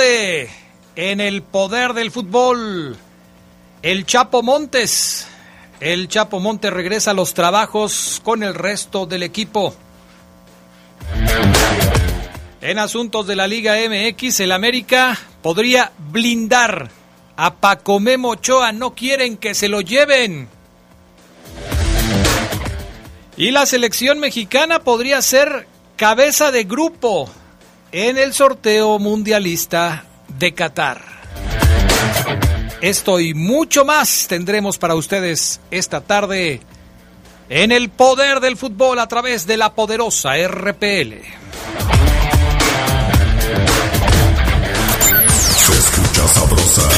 En el poder del fútbol, el Chapo Montes. El Chapo Montes regresa a los trabajos con el resto del equipo. En asuntos de la Liga MX, el América podría blindar a Pacomemo Ochoa. No quieren que se lo lleven. Y la selección mexicana podría ser cabeza de grupo en el sorteo mundialista de Qatar. Esto y mucho más tendremos para ustedes esta tarde en el poder del fútbol a través de la poderosa RPL. Se escucha sabrosa,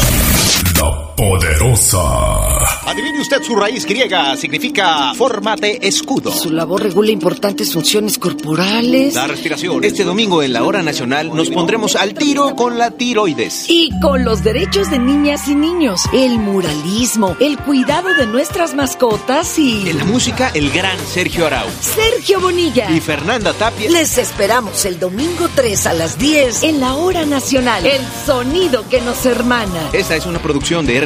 poderosa. Adivine usted su raíz griega, significa fórmate escudo. Su labor regula importantes funciones corporales. La respiración. Este domingo en la hora nacional nos pondremos al tiro con la tiroides. Y con los derechos de niñas y niños, el muralismo, el cuidado de nuestras mascotas y... En la música, el gran Sergio Arau. Sergio Bonilla. Y Fernanda Tapia. Les esperamos el domingo 3 a las 10 en la hora nacional. El sonido que nos hermana. Esta es una producción de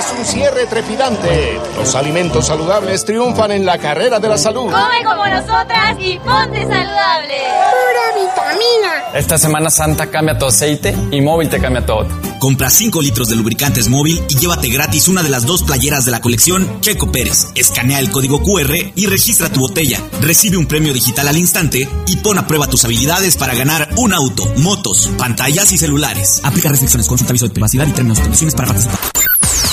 Es un cierre trepidante. Los alimentos saludables triunfan en la carrera de la salud. Come como nosotras y ponte saludable. Pura vitamina. Esta Semana Santa cambia tu aceite y móvil te cambia todo. Compra 5 litros de lubricantes móvil y llévate gratis una de las dos playeras de la colección Checo Pérez. Escanea el código QR y registra tu botella. Recibe un premio digital al instante y pon a prueba tus habilidades para ganar un auto, motos, pantallas y celulares. Aplica restricciones, consulta aviso de privacidad y términos y condiciones para participar.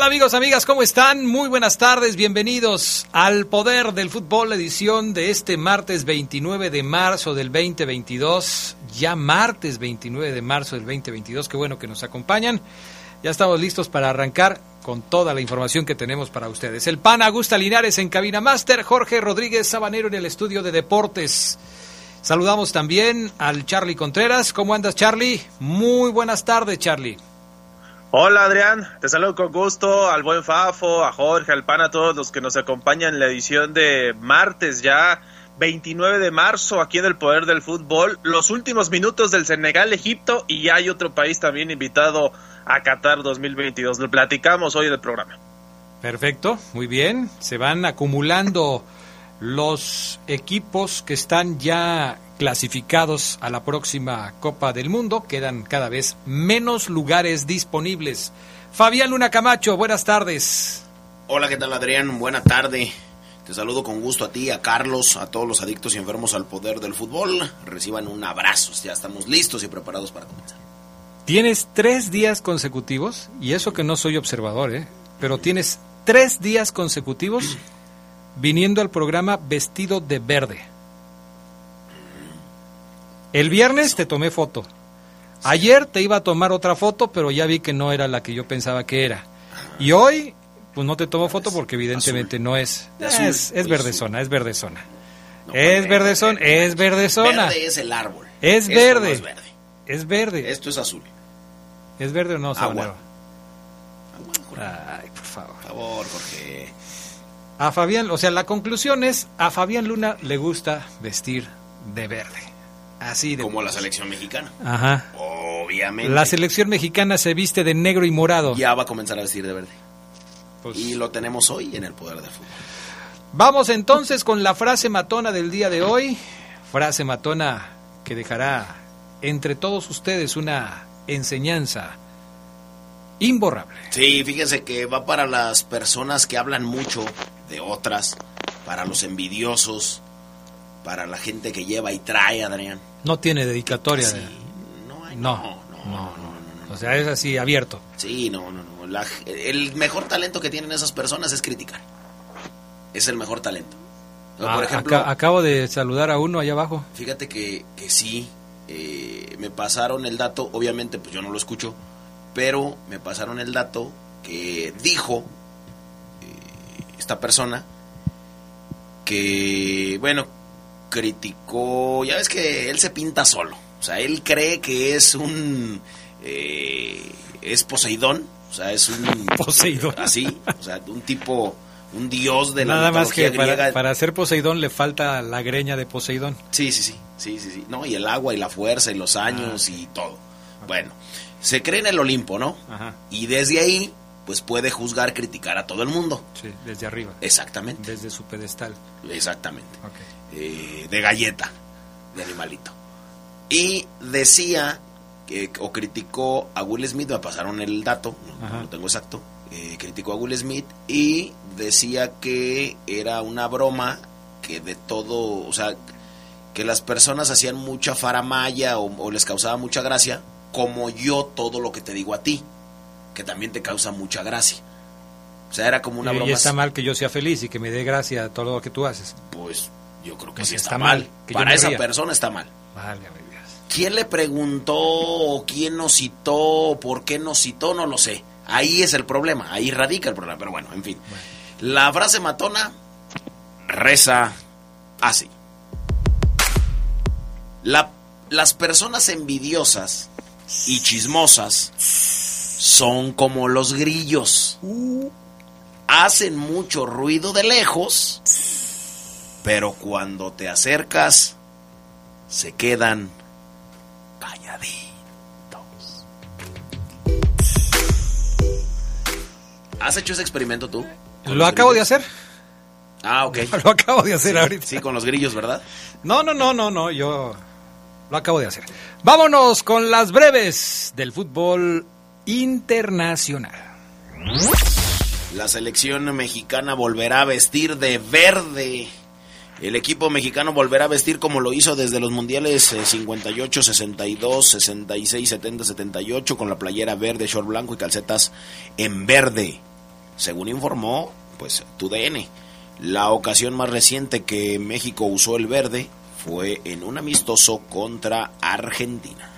Amigos, amigas? ¿Cómo están? Muy buenas tardes, bienvenidos al Poder del Fútbol, edición de este martes 29 de marzo del 2022, ya martes 29 de marzo del 2022, qué bueno que nos acompañan. Ya estamos listos para arrancar con toda la información que tenemos para ustedes. El PAN Augusta Linares en Cabina Master, Jorge Rodríguez Sabanero en el estudio de deportes. Saludamos también al Charlie Contreras. ¿Cómo andas, Charlie? Muy buenas tardes, Charlie. Hola Adrián, te saludo con gusto al buen Fafo, a Jorge, al PAN, a todos los que nos acompañan en la edición de martes ya 29 de marzo aquí en el Poder del Fútbol. Los últimos minutos del Senegal, Egipto y hay otro país también invitado a Qatar 2022. Lo platicamos hoy en el programa. Perfecto, muy bien. Se van acumulando los equipos que están ya clasificados a la próxima Copa del Mundo. Quedan cada vez menos lugares disponibles. Fabián Luna Camacho, buenas tardes. Hola, ¿qué tal Adrián? Buena tarde. Te saludo con gusto a ti, a Carlos, a todos los adictos y enfermos al poder del fútbol. Reciban un abrazo, ya estamos listos y preparados para comenzar. Tienes tres días consecutivos, y eso que no soy observador, ¿eh? pero tienes tres días consecutivos viniendo al programa vestido de verde. El viernes te tomé foto. Ayer te iba a tomar otra foto, pero ya vi que no era la que yo pensaba que era. Y hoy, pues no te tomo foto porque evidentemente no es. Es, es verdezona, es verdezona. es verdezona, es verdezona. Verde es el árbol. Es verde. no es verde. Es verde. Esto es azul. ¿Es verde o no, Agua. Ay, por favor. Por favor, Jorge. A Fabián, o sea, la conclusión es, a Fabián Luna le gusta vestir de verde. Así de... Como la selección mexicana. Ajá. Obviamente. La selección mexicana se viste de negro y morado. Ya va a comenzar a vestir de verde. Pues- Y lo tenemos hoy en el poder del fútbol. Vamos entonces con la frase matona del día de hoy. Frase matona que dejará entre todos ustedes una enseñanza imborrable. Sí, fíjense que va para las personas que hablan mucho de otras, para los envidiosos, para la gente que lleva y trae, Adrián. No tiene dedicatoria. Sí, no, hay- No, no, no, no, no, no. O sea, es así, abierto. Sí, no, no, no. La- el mejor talento que tienen esas personas es criticar. Es el mejor talento. Por Ah, ejemplo, aca- acabo de saludar a uno allá abajo. Fíjate que, que sí, eh, me pasaron el dato, obviamente pues yo no lo escucho, pero me pasaron el dato que dijo eh, esta persona que, bueno, criticó, ya ves que él se pinta solo, o sea, él cree que es un, eh, es Poseidón, o sea, es un... Poseidón. Así, o sea, un tipo, un dios de la Nada más que para, para ser Poseidón le falta la greña de Poseidón. Sí, sí, sí, sí, sí, sí. No, y el agua y la fuerza y los años y todo. Bueno, se cree en el Olimpo, ¿no? Ajá. Y desde ahí, pues puede juzgar, criticar a todo el mundo. Sí, desde arriba. Exactamente, Desde su pedestal. exactamente. Ok. Eh, de galleta, de animalito. Y decía, que, o criticó a Will Smith, me pasaron el dato, no, tengo exacto, eh, criticó a Will Smith y decía que era una broma, que de todo, o sea, que las personas hacían mucha faramaya o, o les causaba mucha gracia, como yo todo lo que te digo a ti, que también te causa mucha gracia. O sea, era como una y, broma. y está mal que yo sea feliz y que me dé gracia todo lo que tú haces. Pues yo creo que O sí está, está mal. mal, que yo Para esa persona está mal. Válgame Dios. ¿Quién le preguntó o quién nos citó o por qué nos citó? No lo sé. Ahí es el problema, ahí radica el problema. Pero bueno, en fin. La frase matona reza así. La- las personas envidiosas y chismosas son como los grillos. Hacen mucho ruido de lejos, pero cuando te acercas, se quedan calladitos. ¿Has hecho ese experimento tú? ¿Con Lo acabo de hacer. Ah, ok. Lo acabo de hacer ahorita. Sí, con los grillos, ¿verdad? No, no, no, no, no, yo lo acabo de hacer. Vámonos con las breves del fútbol internacional. La selección mexicana volverá a vestir de verde. El equipo mexicano volverá a vestir como lo hizo desde los mundiales eh, 58, 62, 66, 70, 78 con la playera verde, short blanco y calcetas en verde. Según informó, pues TUDN. La ocasión más reciente que México usó el verde fue en un amistoso contra Argentina.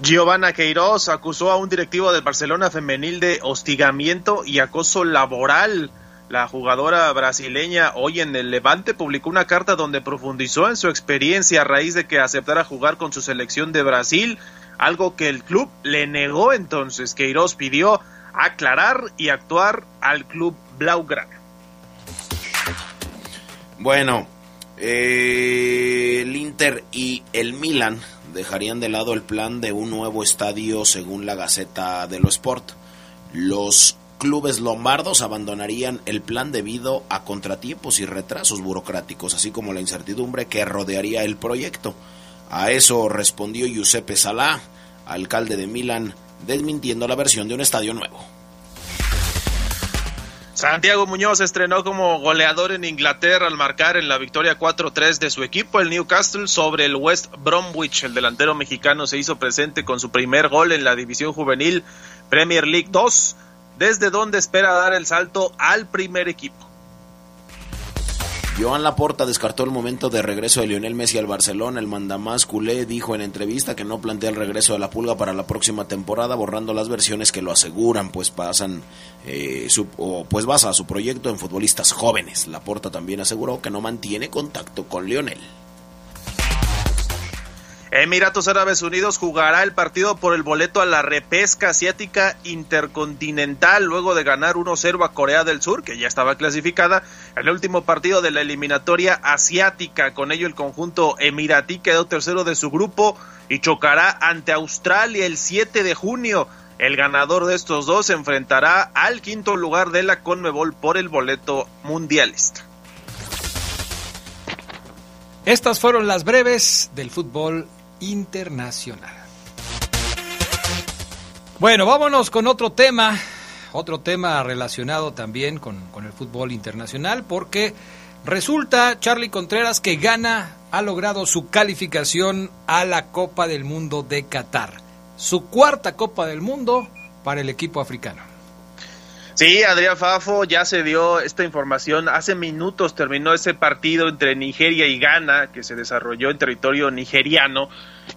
Giovanna Queiroz acusó a un directivo del Barcelona femenil de hostigamiento y acoso laboral. La jugadora brasileña hoy en el Levante publicó una carta donde profundizó en su experiencia a raíz de que aceptara jugar con su selección de Brasil, algo que el club le negó entonces. Queiroz pidió aclarar y actuar al club Blaugrana. Bueno, eh, el Inter y el Milan dejarían de lado el plan de un nuevo estadio según la Gaceta dello Sport. Los clubes lombardos abandonarían el plan debido a contratiempos y retrasos burocráticos, así como la incertidumbre que rodearía el proyecto. A eso respondió Giuseppe Salá, alcalde de Milán, desmintiendo la versión de un estadio nuevo. Santiago Muñoz estrenó como goleador en Inglaterra al marcar en la victoria 4-3 de su equipo, el Newcastle, sobre el West Bromwich. El delantero mexicano se hizo presente con su primer gol en la división juvenil Premier League 2 desde donde espera dar el salto al primer equipo. Joan Laporta descartó el momento de regreso de Lionel Messi al Barcelona. El mandamás culé dijo en entrevista que no plantea el regreso de la pulga para la próxima temporada, borrando las versiones que lo aseguran, pues pasan, eh, su, o pues basa su proyecto en futbolistas jóvenes. Laporta también aseguró que no mantiene contacto con Lionel. Emiratos Árabes Unidos jugará el partido por el boleto a la repesca asiática intercontinental luego de ganar 1-0 a Corea del Sur, que ya estaba clasificada en el último partido de la eliminatoria asiática. Con ello el conjunto emiratí quedó tercero de su grupo y chocará ante Australia el 7 de junio. El ganador de estos dos se enfrentará al quinto lugar de la Conmebol por el boleto mundialista. Estas fueron las breves del fútbol internacional. Bueno, vámonos con otro tema, otro tema relacionado también con, con, el fútbol internacional, porque resulta, Charlie Contreras, que Ghana ha logrado su calificación a la Copa del Mundo de Qatar. Su cuarta Copa del Mundo para el equipo africano. Sí, Adrián Fafo ya se dio esta información. Hace minutos terminó ese partido entre Nigeria y Ghana que se desarrolló en territorio nigeriano.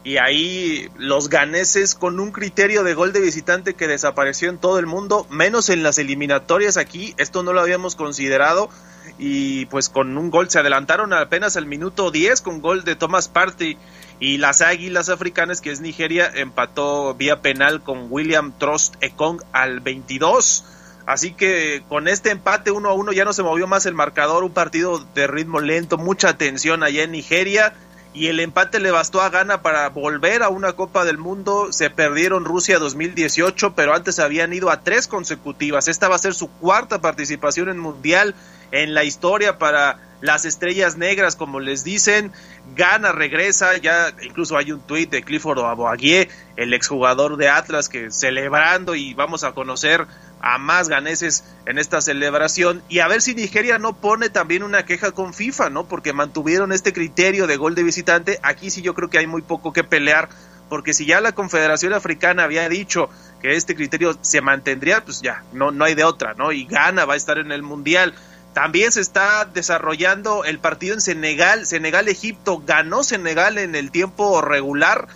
Y ahí los ganeses con un criterio de gol de visitante que desapareció en todo el mundo, menos en las eliminatorias aquí, esto no lo habíamos considerado. Y pues con un gol se adelantaron apenas al minuto 10 con gol de Thomas Partey. Y las Águilas Africanas que es Nigeria empató vía penal con William Trost Ekong al 22 Así que con este empate uno a uno ya no se movió más el marcador, un partido de ritmo lento, mucha tensión allá en Nigeria y el empate le bastó a Ghana para volver a una Copa del Mundo. Se perdieron Rusia 2018, pero antes habían ido a tres consecutivas. Esta va a ser su cuarta participación en Mundial en la historia para las estrellas negras, como les dicen. Ghana regresa, ya incluso hay un tuit de Clifford Aboaguie, el exjugador de Atlas, que celebrando y vamos a conocer a más ganeses en esta celebración y a ver si Nigeria no pone también una queja con FIFA, ¿no? Porque mantuvieron este criterio de gol de visitante, aquí sí yo creo que hay muy poco que pelear, porque si ya la Confederación Africana había dicho que este criterio se mantendría, pues ya, no, no hay de otra, ¿no? Y Ghana va a estar en el Mundial. También se está desarrollando el partido en Senegal, Senegal-Egipto, ganó Senegal en el tiempo regular,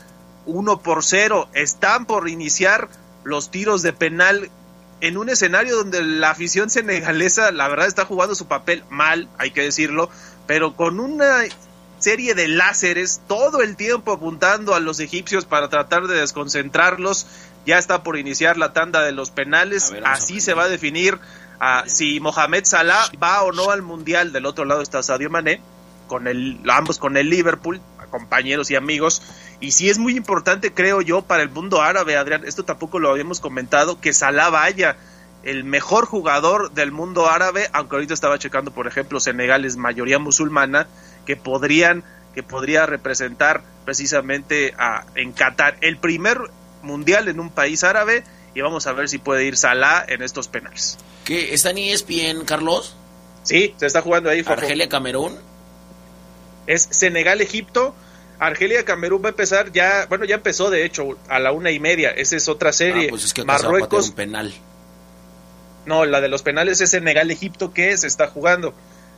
1 por 0, están por iniciar los tiros de penal en un escenario donde la afición senegalesa, la verdad, está jugando su papel mal, hay que decirlo, pero con una serie de láseres todo el tiempo apuntando a los egipcios para tratar de desconcentrarlos. Ya está por iniciar la tanda de los penales, así se va a definir si Mohamed Salah va o no al mundial. Del otro lado está Sadio Mané, con el, ambos con el Liverpool, compañeros y amigos. Y sí es muy importante, creo yo, para el mundo árabe, Adrián, esto tampoco lo habíamos comentado, que Salah vaya el mejor jugador del mundo árabe, aunque ahorita estaba checando, por ejemplo, Senegal es mayoría musulmana, que podrían, que podría representar precisamente a, en Qatar el primer mundial en un país árabe, y vamos a ver si puede ir Salah en estos penales. ¿Qué? ¿Está en ESPN, Carlos? Sí, se está jugando ahí. Argelia, Camerún es Senegal-Egipto. Argelia-Camerún va a empezar ya, bueno, ya empezó de hecho a la una y media. Esa es otra serie. Ah, pues es que Marruecos. Un penal. No, la de los penales es Senegal-Egipto que se está jugando.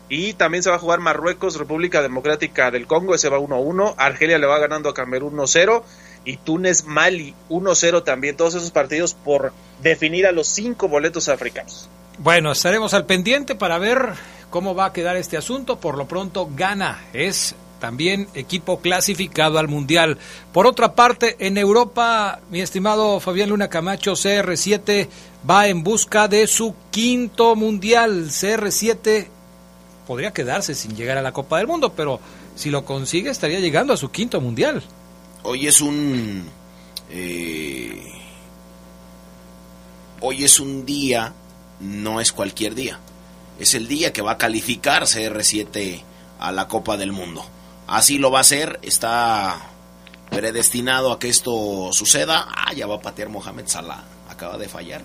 Y también se va a jugar Marruecos, República Democrática del Congo, ese va 1-1. Argelia le va ganando a Camerún 1-0. Y Túnez, Mali 1-0 también. Todos esos partidos por definir a los cinco boletos africanos. Bueno, estaremos al pendiente para ver cómo va a quedar este asunto. Por lo pronto, gana. Es también equipo clasificado al Mundial. Por otra parte, en Europa, mi estimado Fabián Luna Camacho, CR7 va en busca de su quinto Mundial. CR7 podría quedarse sin llegar a la Copa del Mundo, pero si lo consigue estaría llegando a su quinto Mundial. Hoy es un... Eh, hoy es un día, no es cualquier día es el día que va a calificar CR7 a la Copa del Mundo. Así lo va a hacer, está predestinado a que esto suceda. Ah, ya va a patear Mohamed Salah, acaba de fallar.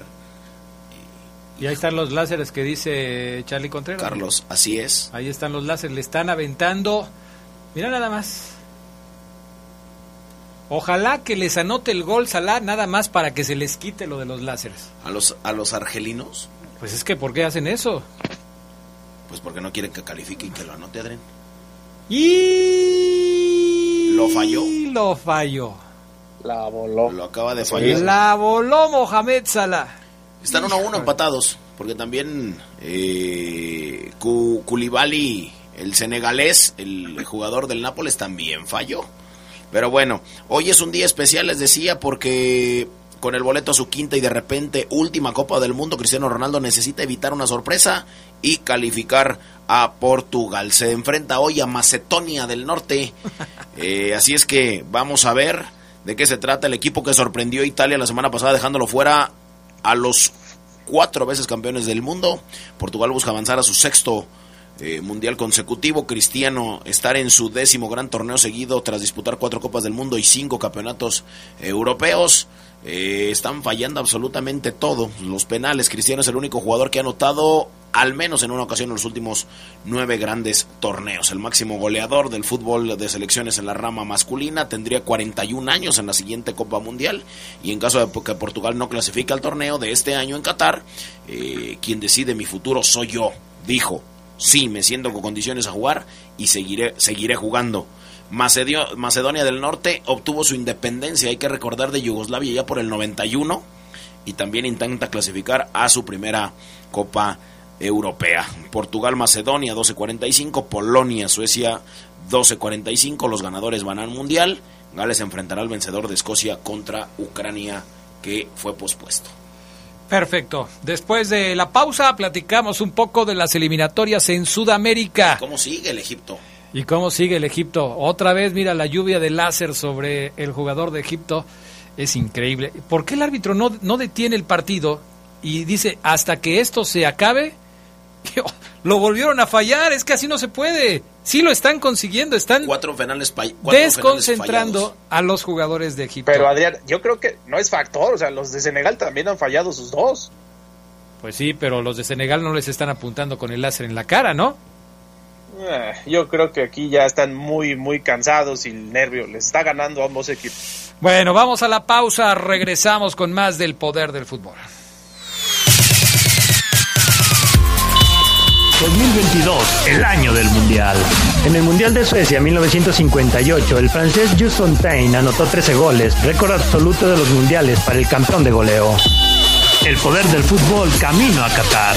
Y ahí están los láseres que dice Charlie Contreras. Carlos, así es. Ahí están los láseres, le están aventando. Mira nada más. Ojalá que les anote el gol Salah nada más para que se les quite lo de los láseres. ¿A los, a los argelinos? Pues es que ¿por qué hacen eso? Pues porque no quieren que califique y que lo anote, Adren. Y... ¿Lo falló? Lo falló. La voló. Lo acaba de fallar. La voló Mohamed Salah. Están uno a uno empatados, porque también eh, Koulibaly, el senegalés, el jugador del Nápoles, también falló. Pero bueno, hoy es un día especial, les decía, porque con el boleto a su quinta y de repente última Copa del Mundo, Cristiano Ronaldo necesita evitar una sorpresa y calificar a Portugal. Se enfrenta hoy a Macedonia del Norte. Eh, así es que vamos a ver de qué se trata el equipo que sorprendió a Italia la semana pasada dejándolo fuera a los cuatro veces campeones del mundo. Portugal busca avanzar a su sexto eh, mundial consecutivo. Cristiano estar en su décimo gran torneo seguido tras disputar cuatro Copas del Mundo y cinco campeonatos europeos. Eh, están fallando absolutamente todo. Los penales. Cristiano es el único jugador que ha anotado al menos en una ocasión en los últimos nueve grandes torneos. El máximo goleador del fútbol de selecciones en la rama masculina tendría 41 años en la siguiente Copa Mundial y en caso de que Portugal no clasifique al torneo de este año en Qatar, eh, quien decide mi futuro soy yo, dijo. Sí, me siento con condiciones a jugar y seguiré, seguiré jugando. Macedonia del Norte obtuvo su independencia, hay que recordar, de Yugoslavia ya por el 91 y también intenta clasificar a su primera Copa Europea. Portugal, Macedonia 12.45, Polonia, Suecia 12.45, los ganadores van al Mundial. Gales enfrentará al vencedor de Escocia contra Ucrania que fue pospuesto. Perfecto. Después de la pausa platicamos un poco de las eliminatorias en Sudamérica. ¿Cómo sigue el Egipto? ¿Y cómo sigue el Egipto? Otra vez, mira, la lluvia de láser sobre el jugador de Egipto es increíble. ¿Por qué el árbitro no, no detiene el partido y dice hasta que esto se acabe? Lo volvieron a fallar, es que así no se puede. Sí lo están consiguiendo, están cuatro penales desconcentrando a los jugadores de Egipto. Pero Adrián, yo creo que no es factor, o sea, los de Senegal también han fallado sus dos. Pues sí, pero los de Senegal no les están apuntando con el láser en la cara, ¿no? Eh, yo creo que aquí ya están muy, muy cansados y el nervio les está ganando a ambos equipos. Bueno, vamos a la pausa, regresamos con más del poder del fútbol. 2022, el año del Mundial. En el Mundial de Suecia 1958, el francés Jules Fontaine anotó 13 goles, récord absoluto de los mundiales para el campeón de goleo. El poder del fútbol camino a Qatar.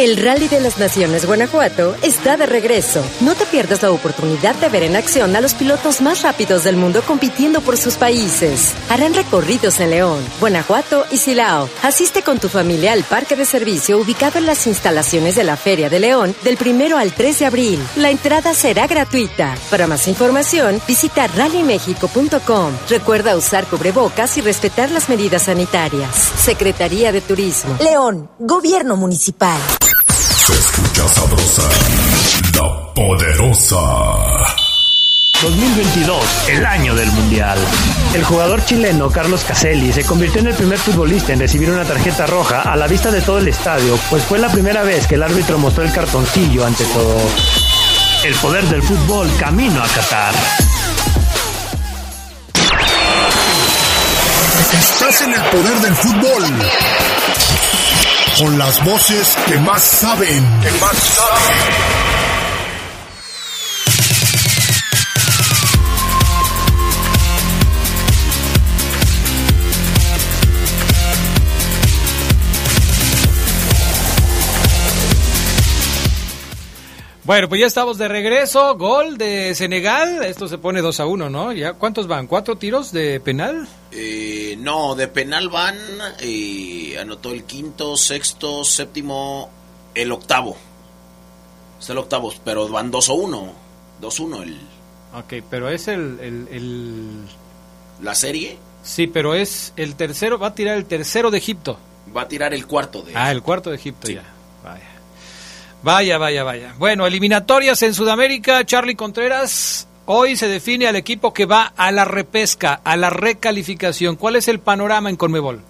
El Rally de las Naciones Guanajuato está de regreso. No te pierdas la oportunidad de ver en acción a los pilotos más rápidos del mundo compitiendo por sus países. Harán recorridos en León, Guanajuato y Silao. Asiste con tu familia al parque de servicio ubicado en las instalaciones de la Feria de León del primero al 3 de abril. La entrada será gratuita. Para más información, visita rallymexico.com. Recuerda usar cubrebocas y respetar las medidas sanitarias. Secretaría de Turismo. León, Gobierno Municipal. Escucha sabrosa, la poderosa. 2022, el año del Mundial. El jugador chileno Carlos Caselli se convirtió en el primer futbolista en recibir una tarjeta roja a la vista de todo el estadio, pues fue la primera vez que el árbitro mostró el cartoncillo ante todo. El poder del fútbol camino a Qatar. Estás en el poder del fútbol. Con las voces que más saben. Bueno, pues ya estamos de regreso. Gol de Senegal. Esto se pone 2 a 1, ¿no? ¿Ya? ¿Cuántos van? ¿Cuatro tiros de penal? Eh, no, de penal van. Eh, anotó el quinto, sexto, séptimo, el octavo. Es el octavo, pero van 2 a 1. 2 a 1 el. Ok, pero es el, el, el, ¿La serie? Sí, pero es el tercero. Va a tirar el tercero de Egipto. Va a tirar el cuarto de. Ah, el cuarto de Egipto ya. Vaya. Vaya, vaya, vaya. Bueno, eliminatorias en Sudamérica, Charlie Contreras. Hoy se define al equipo que va a la repesca, a la recalificación. ¿Cuál es el panorama en Conmebol?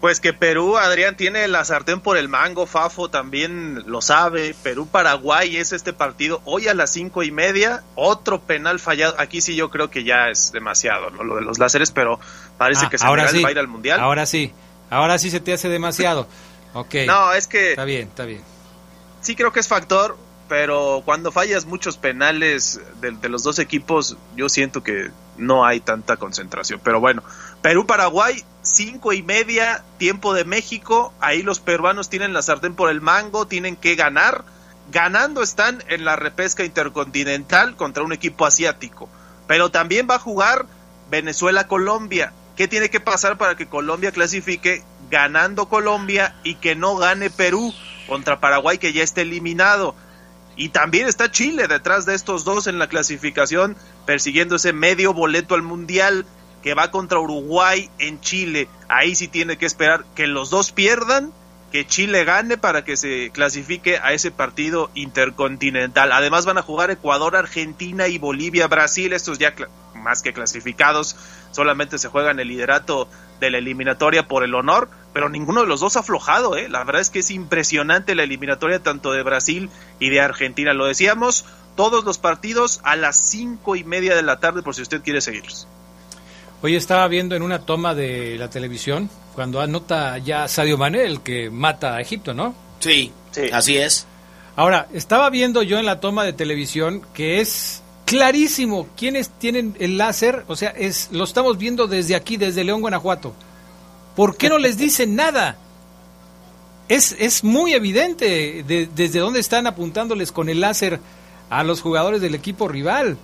Pues que Perú, Adrián, tiene la sartén por el mango, Fafo también lo sabe. Perú-Paraguay es este partido hoy a las cinco y media. Otro penal fallado. Aquí sí yo creo que ya es demasiado, ¿no? Lo de los láseres, pero parece Ah, que ahora Senegal sí, va a ir al Mundial. Ahora sí, ahora sí se te hace demasiado. Ok. No, es que Está bien, está bien. Sí creo que es factor, pero cuando fallas muchos penales de, de los dos equipos, yo siento que no hay tanta concentración. Pero bueno, Perú-Paraguay, cinco y media, tiempo de México. Ahí los peruanos tienen la sartén por el mango, tienen que ganar. Ganando están en la repesca intercontinental contra un equipo asiático. Pero también va a jugar Venezuela-Colombia. ¿Qué tiene que pasar para que Colombia clasifique ganando Colombia y que no gane Perú contra Paraguay que ya está eliminado? Y también está Chile detrás de estos dos en la clasificación, persiguiendo ese medio boleto al Mundial que va contra Uruguay en Chile. Ahí sí tiene que esperar que los dos pierdan, que Chile gane para que se clasifique a ese partido intercontinental. Además van a jugar Ecuador, Argentina y Bolivia, Brasil, estos ya más que clasificados, solamente se juegan el liderato de la eliminatoria por el honor, pero ninguno de los dos ha aflojado, ¿eh? La verdad es que es impresionante la eliminatoria tanto de Brasil y de Argentina. Lo decíamos, todos los partidos a las cinco y media de la tarde por si usted quiere seguirlos. Hoy estaba viendo en una toma de la televisión cuando anota ya Sadio Mané el que mata a Egipto, ¿no? Sí, así es. Ahora, estaba viendo yo en la toma de televisión que es clarísimo quiénes tienen el láser, o sea, es lo estamos viendo desde aquí, desde León, Guanajuato. ¿Por qué no les dicen nada? Es, es muy evidente de- desde dónde están apuntándoles con el láser a los jugadores del equipo rival.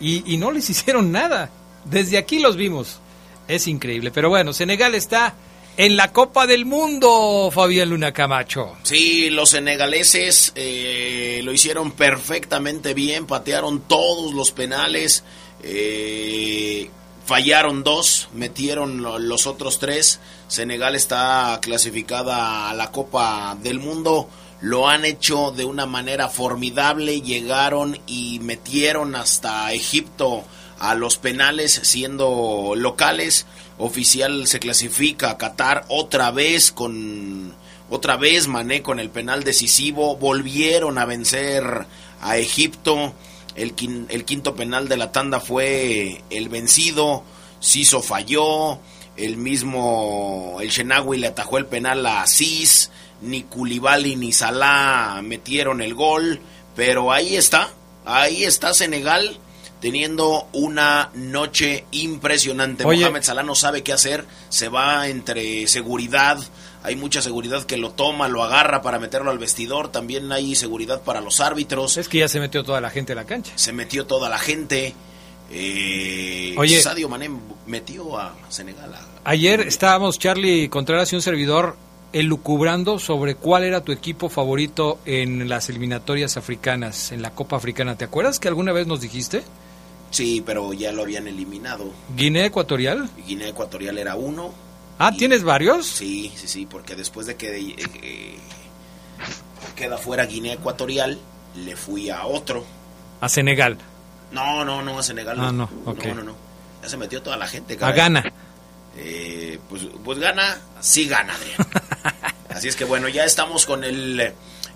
Y, y no les hicieron nada. Desde aquí los vimos. Es increíble. Pero bueno, Senegal está en la Copa del Mundo, Fabián Luna Camacho. Sí, los senegaleses eh, lo hicieron perfectamente bien, patearon todos los penales, eh, fallaron dos, metieron lo- los otros tres. Senegal está clasificada a la Copa del Mundo. Lo han hecho de una manera formidable, llegaron y metieron hasta Egipto a los penales siendo locales. Oficial se clasifica a Qatar otra vez con otra vez Mané con el penal decisivo. Volvieron a vencer a Egipto. El, quin- el quinto penal de la tanda fue el vencido. Siso falló. El mismo el Shenawi le atajó el penal a Cis. Ni Koulibaly ni Salah metieron el gol. Pero ahí está. Ahí está Senegal teniendo una noche impresionante. Oye. Mohamed Salah no sabe qué hacer, se va entre seguridad, hay mucha seguridad que lo toma, lo agarra para meterlo al vestidor, también hay seguridad para los árbitros. Es que ya se metió toda la gente a la cancha. Se metió toda la gente. Eh, Oye. Sadio Mané metió a Senegal. a- Ayer estábamos, Charlie Contreras y un servidor, elucubrando sobre cuál era tu equipo favorito en las eliminatorias africanas, en la Copa Africana. ¿Te acuerdas que alguna vez nos dijiste? Sí, pero ya lo habían eliminado. Guinea Ecuatorial. Guinea Ecuatorial era uno. Ah, ¿tienes varios? Sí, sí, sí, porque después de que eh, eh, queda fuera Guinea Ecuatorial, le fui a otro. A Senegal. No, no, no, a Senegal. Ah, no, ok. no, no, no. Ya se metió toda la gente. A. Ghana. Eh, pues, pues gana, sí gana, Adrián. Así es que bueno, ya estamos con el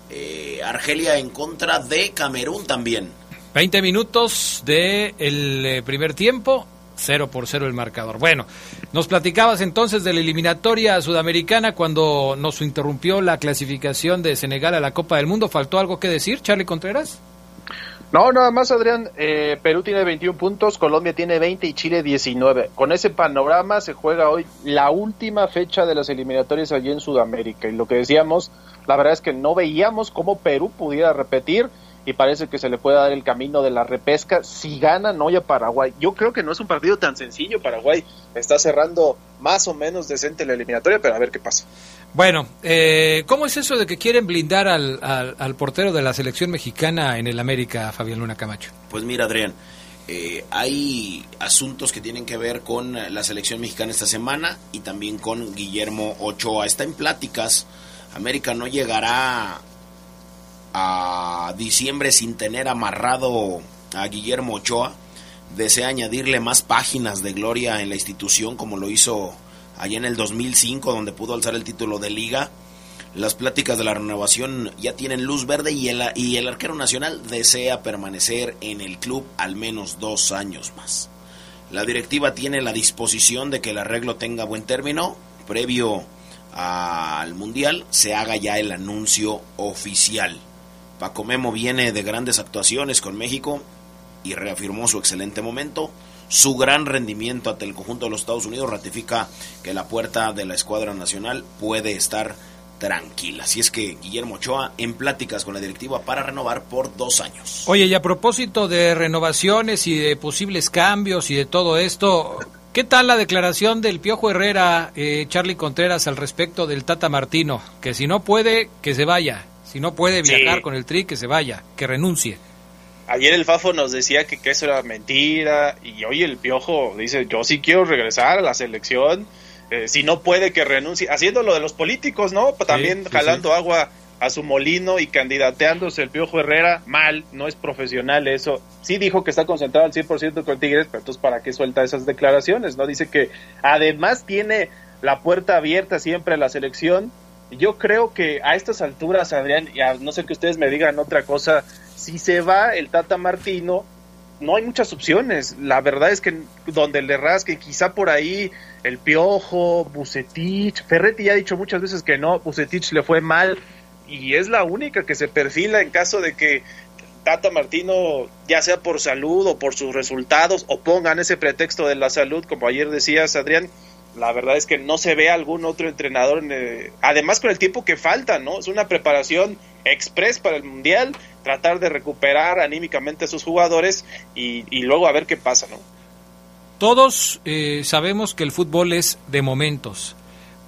eh, Argelia en contra de Camerún también. 20 minutos del primer tiempo. 0 por 0 el marcador. Bueno, nos platicabas entonces de la eliminatoria sudamericana cuando nos interrumpió la clasificación de Senegal a la Copa del Mundo. ¿Faltó algo que decir, Charlie Contreras? No, nada más, Adrián. Eh, Perú tiene 21 puntos, Colombia tiene 20 y Chile 19. Con ese panorama se juega hoy la última fecha de las eliminatorias allí en Sudamérica. Y lo que decíamos, la verdad es que no veíamos cómo Perú pudiera repetir y parece que se le puede dar el camino de la repesca si gana hoy a Paraguay. Yo creo que no es un partido tan sencillo. Paraguay está cerrando más o menos decente la eliminatoria, pero a ver qué pasa. Bueno, eh, ¿cómo es eso de que quieren blindar al, al, portero de la selección mexicana en el América, Fabián Luna Camacho? Pues mira, Adrián, eh, hay asuntos que tienen que ver con la selección mexicana esta semana y también con Guillermo Ochoa. Está en pláticas. América no llegará a diciembre sin tener amarrado a Guillermo Ochoa. Desea añadirle más páginas de gloria en la institución como lo hizo allá en el 2005 donde pudo alzar el título de liga. Las pláticas de la renovación ya tienen luz verde y el, y el arquero nacional desea permanecer en el club al menos dos años más. La directiva tiene la disposición de que el arreglo tenga buen término. Previo al Mundial se haga ya el anuncio oficial. Paco Memo viene de grandes actuaciones con México y reafirmó su excelente momento. Su gran rendimiento ante el conjunto de los Estados Unidos ratifica que la puerta de la escuadra nacional puede estar tranquila. Así es que Guillermo Ochoa en pláticas con la directiva para renovar por dos años. Oye, y a propósito de renovaciones y de posibles cambios y de todo esto, ¿qué tal la declaración del Piojo Herrera, eh, Charlie Contreras, al respecto del Tata Martino? Que si no puede, que se vaya. Si no puede viajar con el tri, que se vaya, que renuncie. Ayer el Fafo nos decía que, eso era mentira y hoy el Piojo dice, yo sí quiero regresar a la selección, eh, si no puede que renuncie, haciendo lo de los políticos, ¿no? También jalando agua a su molino y candidateándose el Piojo Herrera, mal, no es profesional eso. Sí dijo que está concentrado al 100% con Tigres, pero entonces ¿para qué suelta esas declaraciones? ¿No? Dice que además tiene la puerta abierta siempre a la selección yo creo que a estas alturas, Adrián, y a no sé que ustedes me digan otra cosa, si se va el Tata Martino, no hay muchas opciones. La verdad es que donde le rasque, quizá por ahí el Piojo, Bucetich, Ferretti ya ha dicho muchas veces que no, Bucetich le fue mal y es la única que se perfila en caso de que Tata Martino, ya sea por salud o por sus resultados, o pongan ese pretexto de la salud, como ayer decías, Adrián, la verdad es que no se ve algún otro entrenador, además con el tiempo que falta, ¿no? Es una preparación express para el Mundial, tratar de recuperar anímicamente a sus jugadores y, luego a ver qué pasa, ¿no? Todos eh, sabemos que el fútbol es de momentos.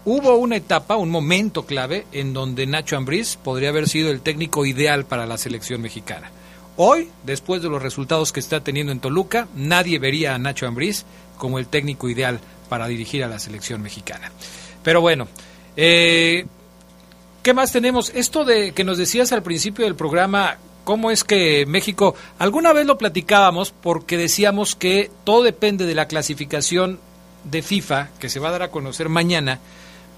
Hubo una etapa, un momento clave en donde Nacho Ambriz podría haber sido el técnico ideal para la selección mexicana. Hoy, después de los resultados que está teniendo en Toluca, nadie vería a Nacho Ambriz como el técnico ideal para dirigir a la selección mexicana. Pero bueno, eh, ¿qué más tenemos? Esto de que nos decías al principio del programa, ¿cómo es que México, alguna vez lo platicábamos porque decíamos que todo depende de la clasificación de FIFA, que se va a dar a conocer mañana,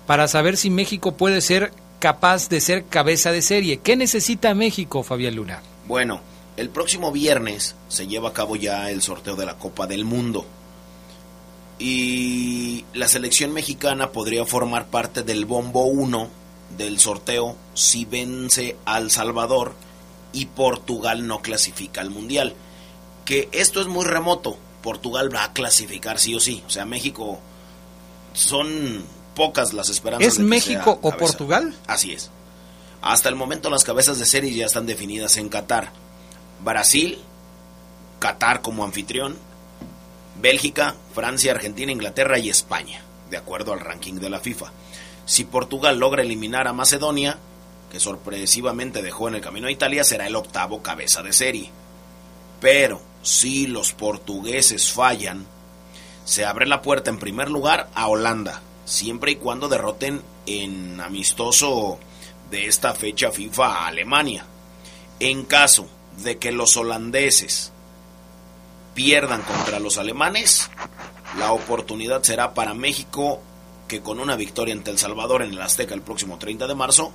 para saber si México puede ser capaz de ser cabeza de serie. ¿Qué necesita México, Fabián Luna? Bueno, el próximo viernes se lleva a cabo ya el sorteo de la Copa del Mundo y la selección mexicana podría formar parte del bombo 1 del sorteo si vence al Salvador y Portugal no clasifica al Mundial. Que esto es muy remoto. Portugal va a clasificar sí o sí. O sea, México son pocas las esperanzas. ¿Es México o Portugal? Así es. Hasta el momento las cabezas de serie ya están definidas en Qatar. Brasil, Qatar como anfitrión, Bélgica, Francia, Argentina, Inglaterra y España, de acuerdo al ranking de la FIFA. Si Portugal logra eliminar a Macedonia, que sorpresivamente dejó en el camino a Italia, será el octavo cabeza de serie. Pero si los portugueses fallan, se abre la puerta en primer lugar a Holanda, siempre y cuando derroten en amistoso de esta fecha FIFA a Alemania. En caso de que los holandeses pierdan contra los alemanes, la oportunidad será para México que con una victoria ante El Salvador en el Azteca el próximo 30 de marzo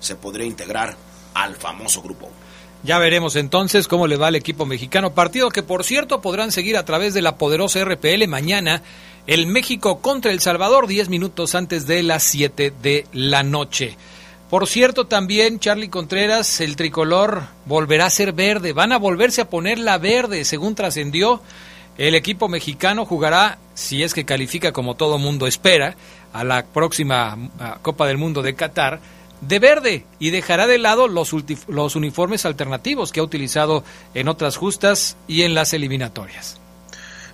se podría integrar al famoso grupo. Ya veremos entonces cómo le va al equipo mexicano. Partido que, por cierto, podrán seguir a través de la poderosa RPL mañana. El México contra El Salvador, 10 minutos antes de las 7 de la noche. Por cierto, también Charlie Contreras, el tricolor volverá a ser verde. Van a volverse a poner la verde, según trascendió. El equipo mexicano jugará, si es que califica como todo mundo espera, a la próxima Copa del Mundo de Qatar de verde y dejará de lado los, los uniformes alternativos que ha utilizado en otras justas y en las eliminatorias.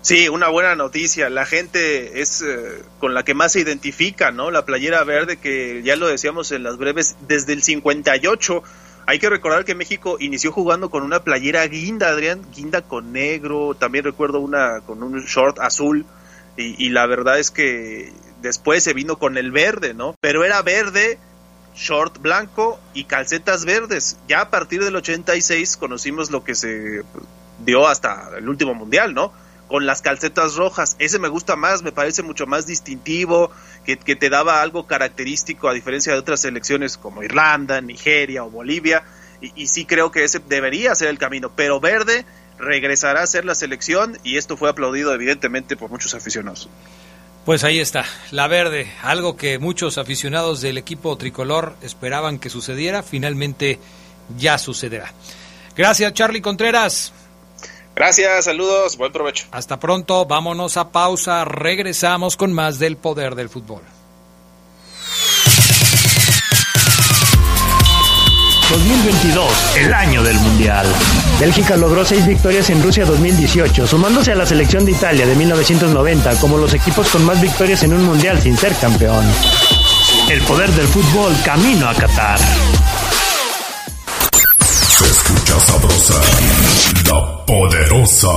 Sí, una buena noticia. La gente es eh, con la que más se identifica, ¿no? La playera verde que ya lo decíamos en las breves desde el 58. Hay que recordar que México inició jugando con una playera guinda, Adrián, guinda con negro. También recuerdo una con un short azul. Y, y la verdad es que después se vino con el verde, ¿no? Pero era verde short blanco y calcetas verdes. Ya a partir del 86 conocimos lo que se dio hasta el último mundial, ¿no? Con las calcetas rojas. Ese me gusta más, me parece mucho más distintivo, que, te daba algo característico a diferencia de otras selecciones como Irlanda, Nigeria o Bolivia. Y, sí creo que ese debería ser el camino. Pero verde regresará a ser la selección y esto fue aplaudido evidentemente por muchos aficionados. Pues ahí está, la verde, algo que muchos aficionados del equipo tricolor esperaban que sucediera, finalmente ya sucederá. Gracias Charlie Contreras. Gracias, saludos, buen provecho. Hasta pronto, vámonos a pausa, regresamos con más del poder del fútbol. 2022, el año del Mundial. Bélgica logró seis victorias en Rusia 2018, sumándose a la selección de Italia de 1990 como los equipos con más victorias en un Mundial sin ser campeón. El poder del fútbol camino a Qatar. La poderosa.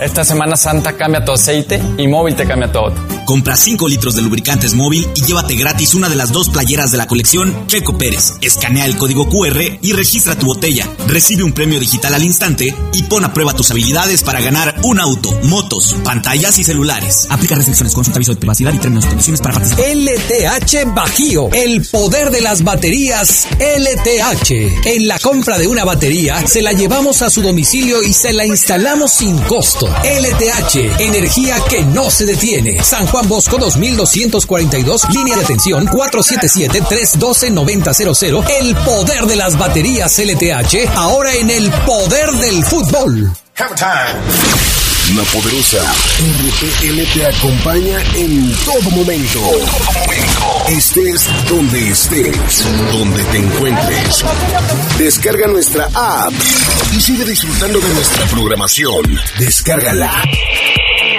Esta Semana Santa cambia tu aceite y móvil te cambia todo. Compra 5 litros de lubricantes móvil y llévate gratis una de las dos playeras de la colección Checo Pérez. Escanea el código QR y registra tu botella. Recibe un premio digital al instante y pon a prueba tus habilidades para ganar un auto, motos, pantallas y celulares. Aplica restricciones, consulta aviso de privacidad y términos y condiciones para participar. LTH Bajío, el poder de las baterías LTH. En la compra de una batería, se la llevamos a su domicilio y se la instalamos sin costo. LTH, energía que no se detiene. San Juan Bosco 2242, línea de atención 477-312-9000. El poder de las baterías LTH, ahora en el poder del fútbol. La poderosa RPL te acompaña en todo momento. Estés donde estés, donde te encuentres. Descarga nuestra app y sigue disfrutando de nuestra programación. Descárgala.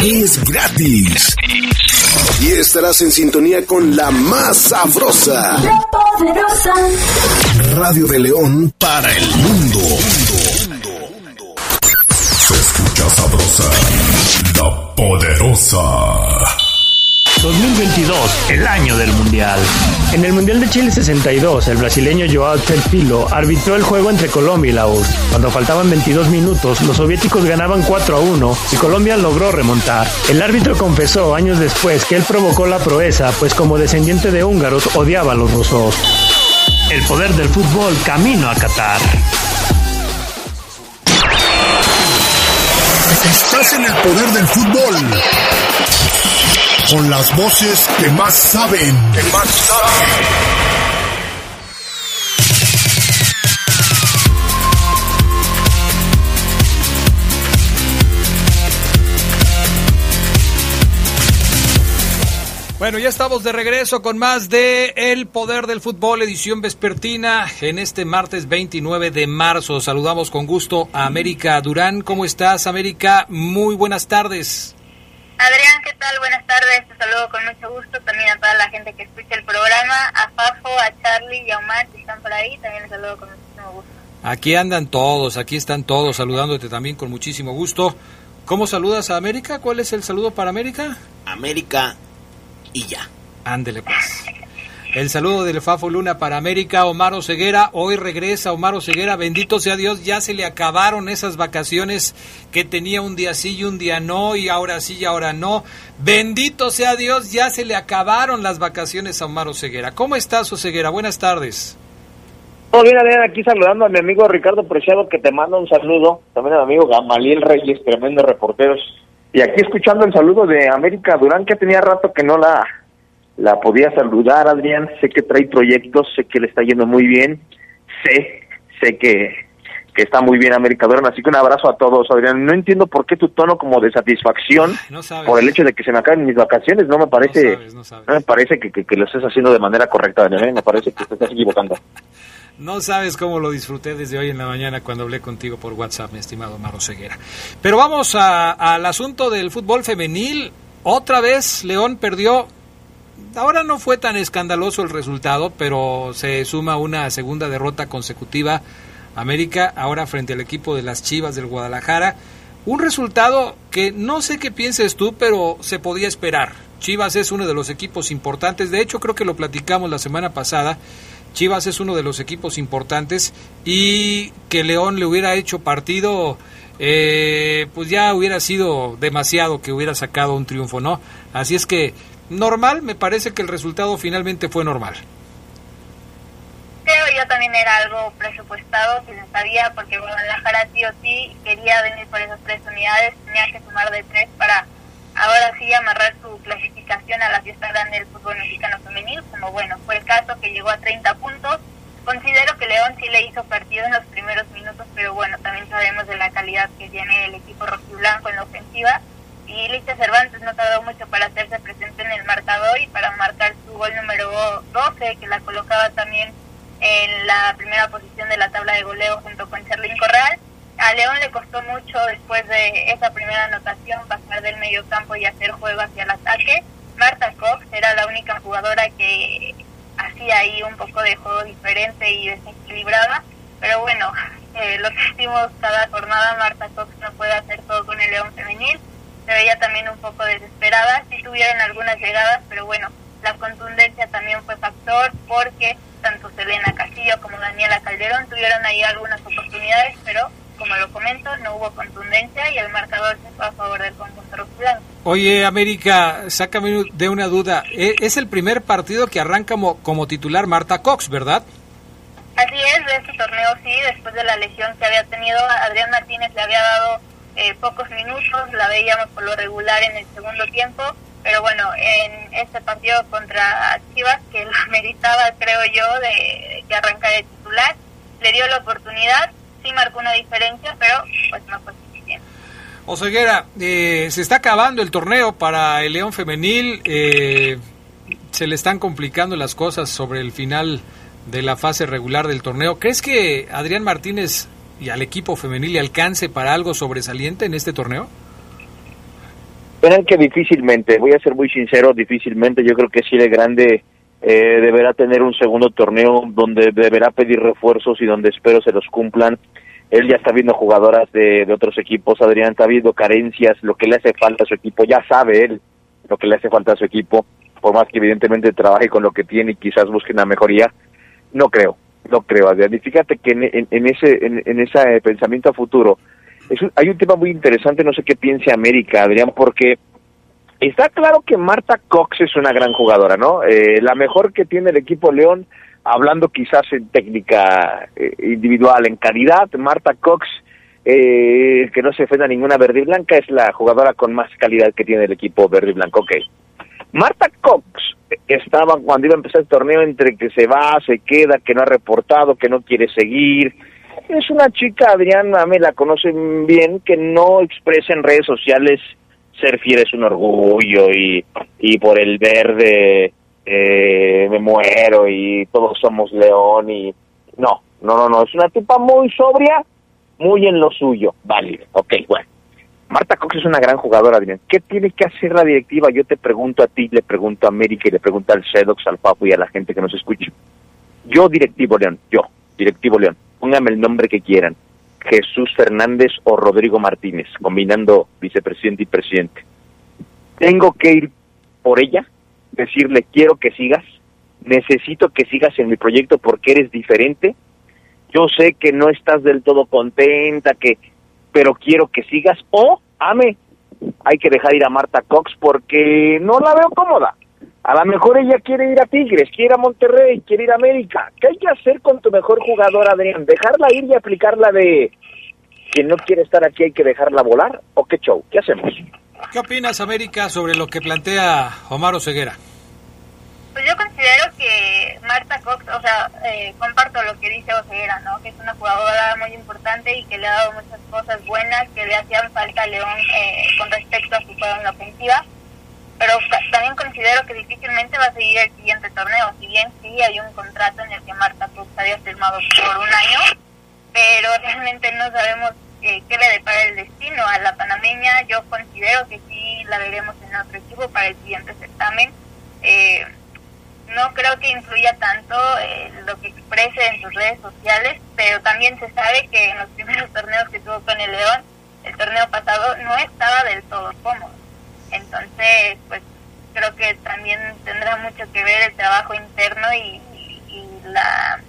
Es gratis. Y estarás en sintonía con la más sabrosa. La poderosa. Radio de León para el mundo. Se escucha sabrosa, la poderosa. 2022, el año del Mundial. En el Mundial de Chile 62, el brasileño Joao Pilo arbitró el juego entre Colombia y la URSS. Cuando faltaban 22 minutos, los soviéticos ganaban 4 a 1 y Colombia logró remontar. El árbitro confesó años después que él provocó la proeza, pues como descendiente de húngaros odiaba a los rusos. El poder del fútbol camino a Qatar. Estás en el poder del fútbol. Con las voces que más saben. Que más saben. Bueno, ya estamos de regreso con más de El Poder del Fútbol, edición vespertina, en este martes 29 de marzo. Saludamos con gusto a América Durán. ¿Cómo estás, América? Muy buenas tardes. Adrián, ¿qué tal? Buenas tardes. Te saludo con mucho gusto también a toda la gente que escucha el programa, a Fafo, a Charlie y a Omar que están por ahí. También les saludo con muchísimo gusto. Aquí andan todos, aquí están todos saludándote también con muchísimo gusto. ¿Cómo saludas a América? ¿Cuál es el saludo para América? América y ya. Ándele pues. El saludo del Fafo Luna para América, Omar Ceguera. Hoy regresa Omar Ceguera. Bendito sea Dios, ya se le acabaron esas vacaciones que tenía un día sí y un día no, y ahora sí y ahora no. Bendito sea Dios, ya se le acabaron las vacaciones a Omar Ceguera. ¿Cómo estás, Ceguera? Buenas tardes. Todo bien, Adrián, aquí saludando a mi amigo Ricardo Preciado, que te manda un saludo. También a mi amigo Gamaliel Reyes, tremendo reporteros. Y aquí escuchando el saludo de América Durán, que tenía rato que no la, la podía saludar, Adrián. Sé que trae proyectos, sé que le está yendo muy bien. Sé, sé que, que está muy bien América Durán. Así que un abrazo a todos, Adrián. No entiendo por qué tu tono como de satisfacción por el hecho de que se me acaben mis vacaciones. No me parece, no, me parece que, que, que, lo estés haciendo de manera correcta, Adrián. ¿eh? Me parece que te estás equivocando. No sabes cómo lo disfruté desde hoy en la mañana cuando hablé contigo por WhatsApp, mi estimado Maro Ceguera. Pero vamos al asunto del fútbol femenil. Otra vez León perdió. Ahora no fue tan escandaloso el resultado, pero se suma una segunda derrota consecutiva. América ahora frente al equipo de las Chivas del Guadalajara. Un resultado que no sé qué pienses tú, pero se podía esperar. Chivas es uno de los equipos importantes. De hecho, creo que lo platicamos la semana pasada Chivas es uno de los equipos importantes y que León le hubiera hecho partido, eh, pues ya hubiera sido demasiado que hubiera sacado un triunfo, ¿no? Así es que normal, me parece que el resultado finalmente fue normal. Creo yo también era algo presupuestado, si se sabía, porque Guadalajara sí o sí quería venir por esas tres unidades, tenía que sumar de tres para ahora sí amarrar su clasificación a la fiesta grande del fútbol mexicano femenil, como bueno, fue el caso que llegó a 30 puntos. Considero que León sí le hizo partido en los primeros minutos, pero bueno, también sabemos de la calidad que tiene el equipo rojiblanco en la ofensiva. Y Licha Cervantes no tardó mucho para hacerse presente en el marcador y para marcar su gol número 12, que la colocaba también en la primera posición de la tabla de goleo junto con Charlín Corral a León le costó mucho después de esa primera anotación pasar del medio campo y hacer juego hacia el ataque. Marta Cox era la única jugadora que hacía ahí un poco de juego diferente y desequilibrada, pero bueno, eh, lo que hicimos cada jornada, Marta Cox no puede hacer todo con el León femenil, se veía también un poco desesperada, sí tuvieron algunas llegadas, pero bueno, la contundencia también fue factor porque tanto Selena Castillo como Daniela Calderón tuvieron ahí algunas oportunidades, pero como lo comento, no hubo contundencia y el marcador se fue a favor del conjunto rojiblanco. Oye, América, sácame de una duda. E, es el primer partido que arranca como, como titular Marta Cox, ¿verdad? Así es, de este torneo sí, después de la lesión que había tenido, Adrián Martínez le había dado eh, pocos minutos, la veíamos por lo regular en el segundo tiempo, pero bueno, en este partido contra Chivas, que lo meritaba, creo yo, de que arranca de titular, le dio la oportunidad, sí marcó una diferencia, pero pues no fue suficiente. Oseguera, eh, se está acabando el torneo para el León Femenil. Eh, se le están complicando las cosas sobre el final de la fase regular del torneo. ¿Crees que Adrián Martínez y al equipo femenil le alcance para algo sobresaliente en este torneo? Verán que difícilmente, voy a ser muy sincero, difícilmente. Yo creo que de grande eh, deberá tener un segundo torneo donde deberá pedir refuerzos y donde espero se los cumplan. Él ya está viendo jugadoras de, de otros equipos, Adrián está viendo carencias, lo que le hace falta a su equipo, ya sabe él lo que le hace falta a su equipo, por más que evidentemente trabaje con lo que tiene y quizás busque una mejoría, no creo, no creo, Adrián. Y fíjate que en, ese en, ese pensamiento a futuro, es hay un tema muy interesante, no sé qué piense América, Adrián, porque Está claro que Marta Cox es una gran jugadora, ¿no? Eh, la mejor que tiene el equipo León, hablando quizás en técnica eh, individual, en calidad, Marta Cox, eh, que no se ofenda ninguna verde y blanca, es la jugadora con más calidad que tiene el equipo verde y blanco. Ok. Marta Cox estaba cuando iba a empezar el torneo entre que se va, se queda, que no ha reportado, que no quiere seguir. Es una chica, Adrián, me la conocen bien, que no expresa en redes sociales ser fiel es un orgullo y, y por el verde eh, me muero y todos somos león y no, no, no, no, es una tipa muy sobria, muy en lo suyo, válido, ok, bueno. Marta Cox es una gran jugadora, Adrián. ¿Qué tiene que hacer la directiva? Yo te pregunto a ti, le pregunto a América y le pregunto al Sedox, al Papu y a la gente que nos escucha. Yo, directivo León, yo, directivo León, póngame el nombre que quieran Jesús Fernández o Rodrigo Martínez, combinando vicepresidente y presidente. Tengo que ir por ella, decirle quiero que sigas, necesito que sigas en mi proyecto porque eres diferente. Yo sé que no estás del todo contenta, que pero quiero que sigas o ame. Hay que dejar ir a Marta Cox porque no la veo cómoda. A lo mejor ella quiere ir a Tigres, quiere ir a Monterrey, quiere ir a América. ¿Qué hay que hacer con tu mejor jugador, Adrián? ¿Dejarla ir y aplicarla de quien no quiere estar aquí hay que dejarla volar? ¿O qué show? ¿Qué hacemos? ¿Qué opinas, América, sobre lo que plantea Omar Oseguera? Pues yo considero que Marta Cox, o sea, eh, comparto lo que dice Oseguera, ¿no? Que es una jugadora muy importante y que le ha dado muchas cosas buenas que le hacían falta a León eh, con respecto a su juego en la ofensiva. Pero también considero que difícilmente va a seguir el siguiente torneo. Si bien sí hay un contrato en el que Marta Cox había firmado por un año, pero realmente no sabemos eh, qué le depara el destino a la panameña. Yo considero que sí la veremos en otro equipo para el siguiente certamen. Eh, no creo que influya tanto eh, lo que exprese en sus redes sociales, pero también se sabe que en los primeros torneos que tuvo con el León, el torneo pasado, no estaba del todo cómodo. Entonces, pues creo que también tendrá mucho que ver el trabajo interno y, la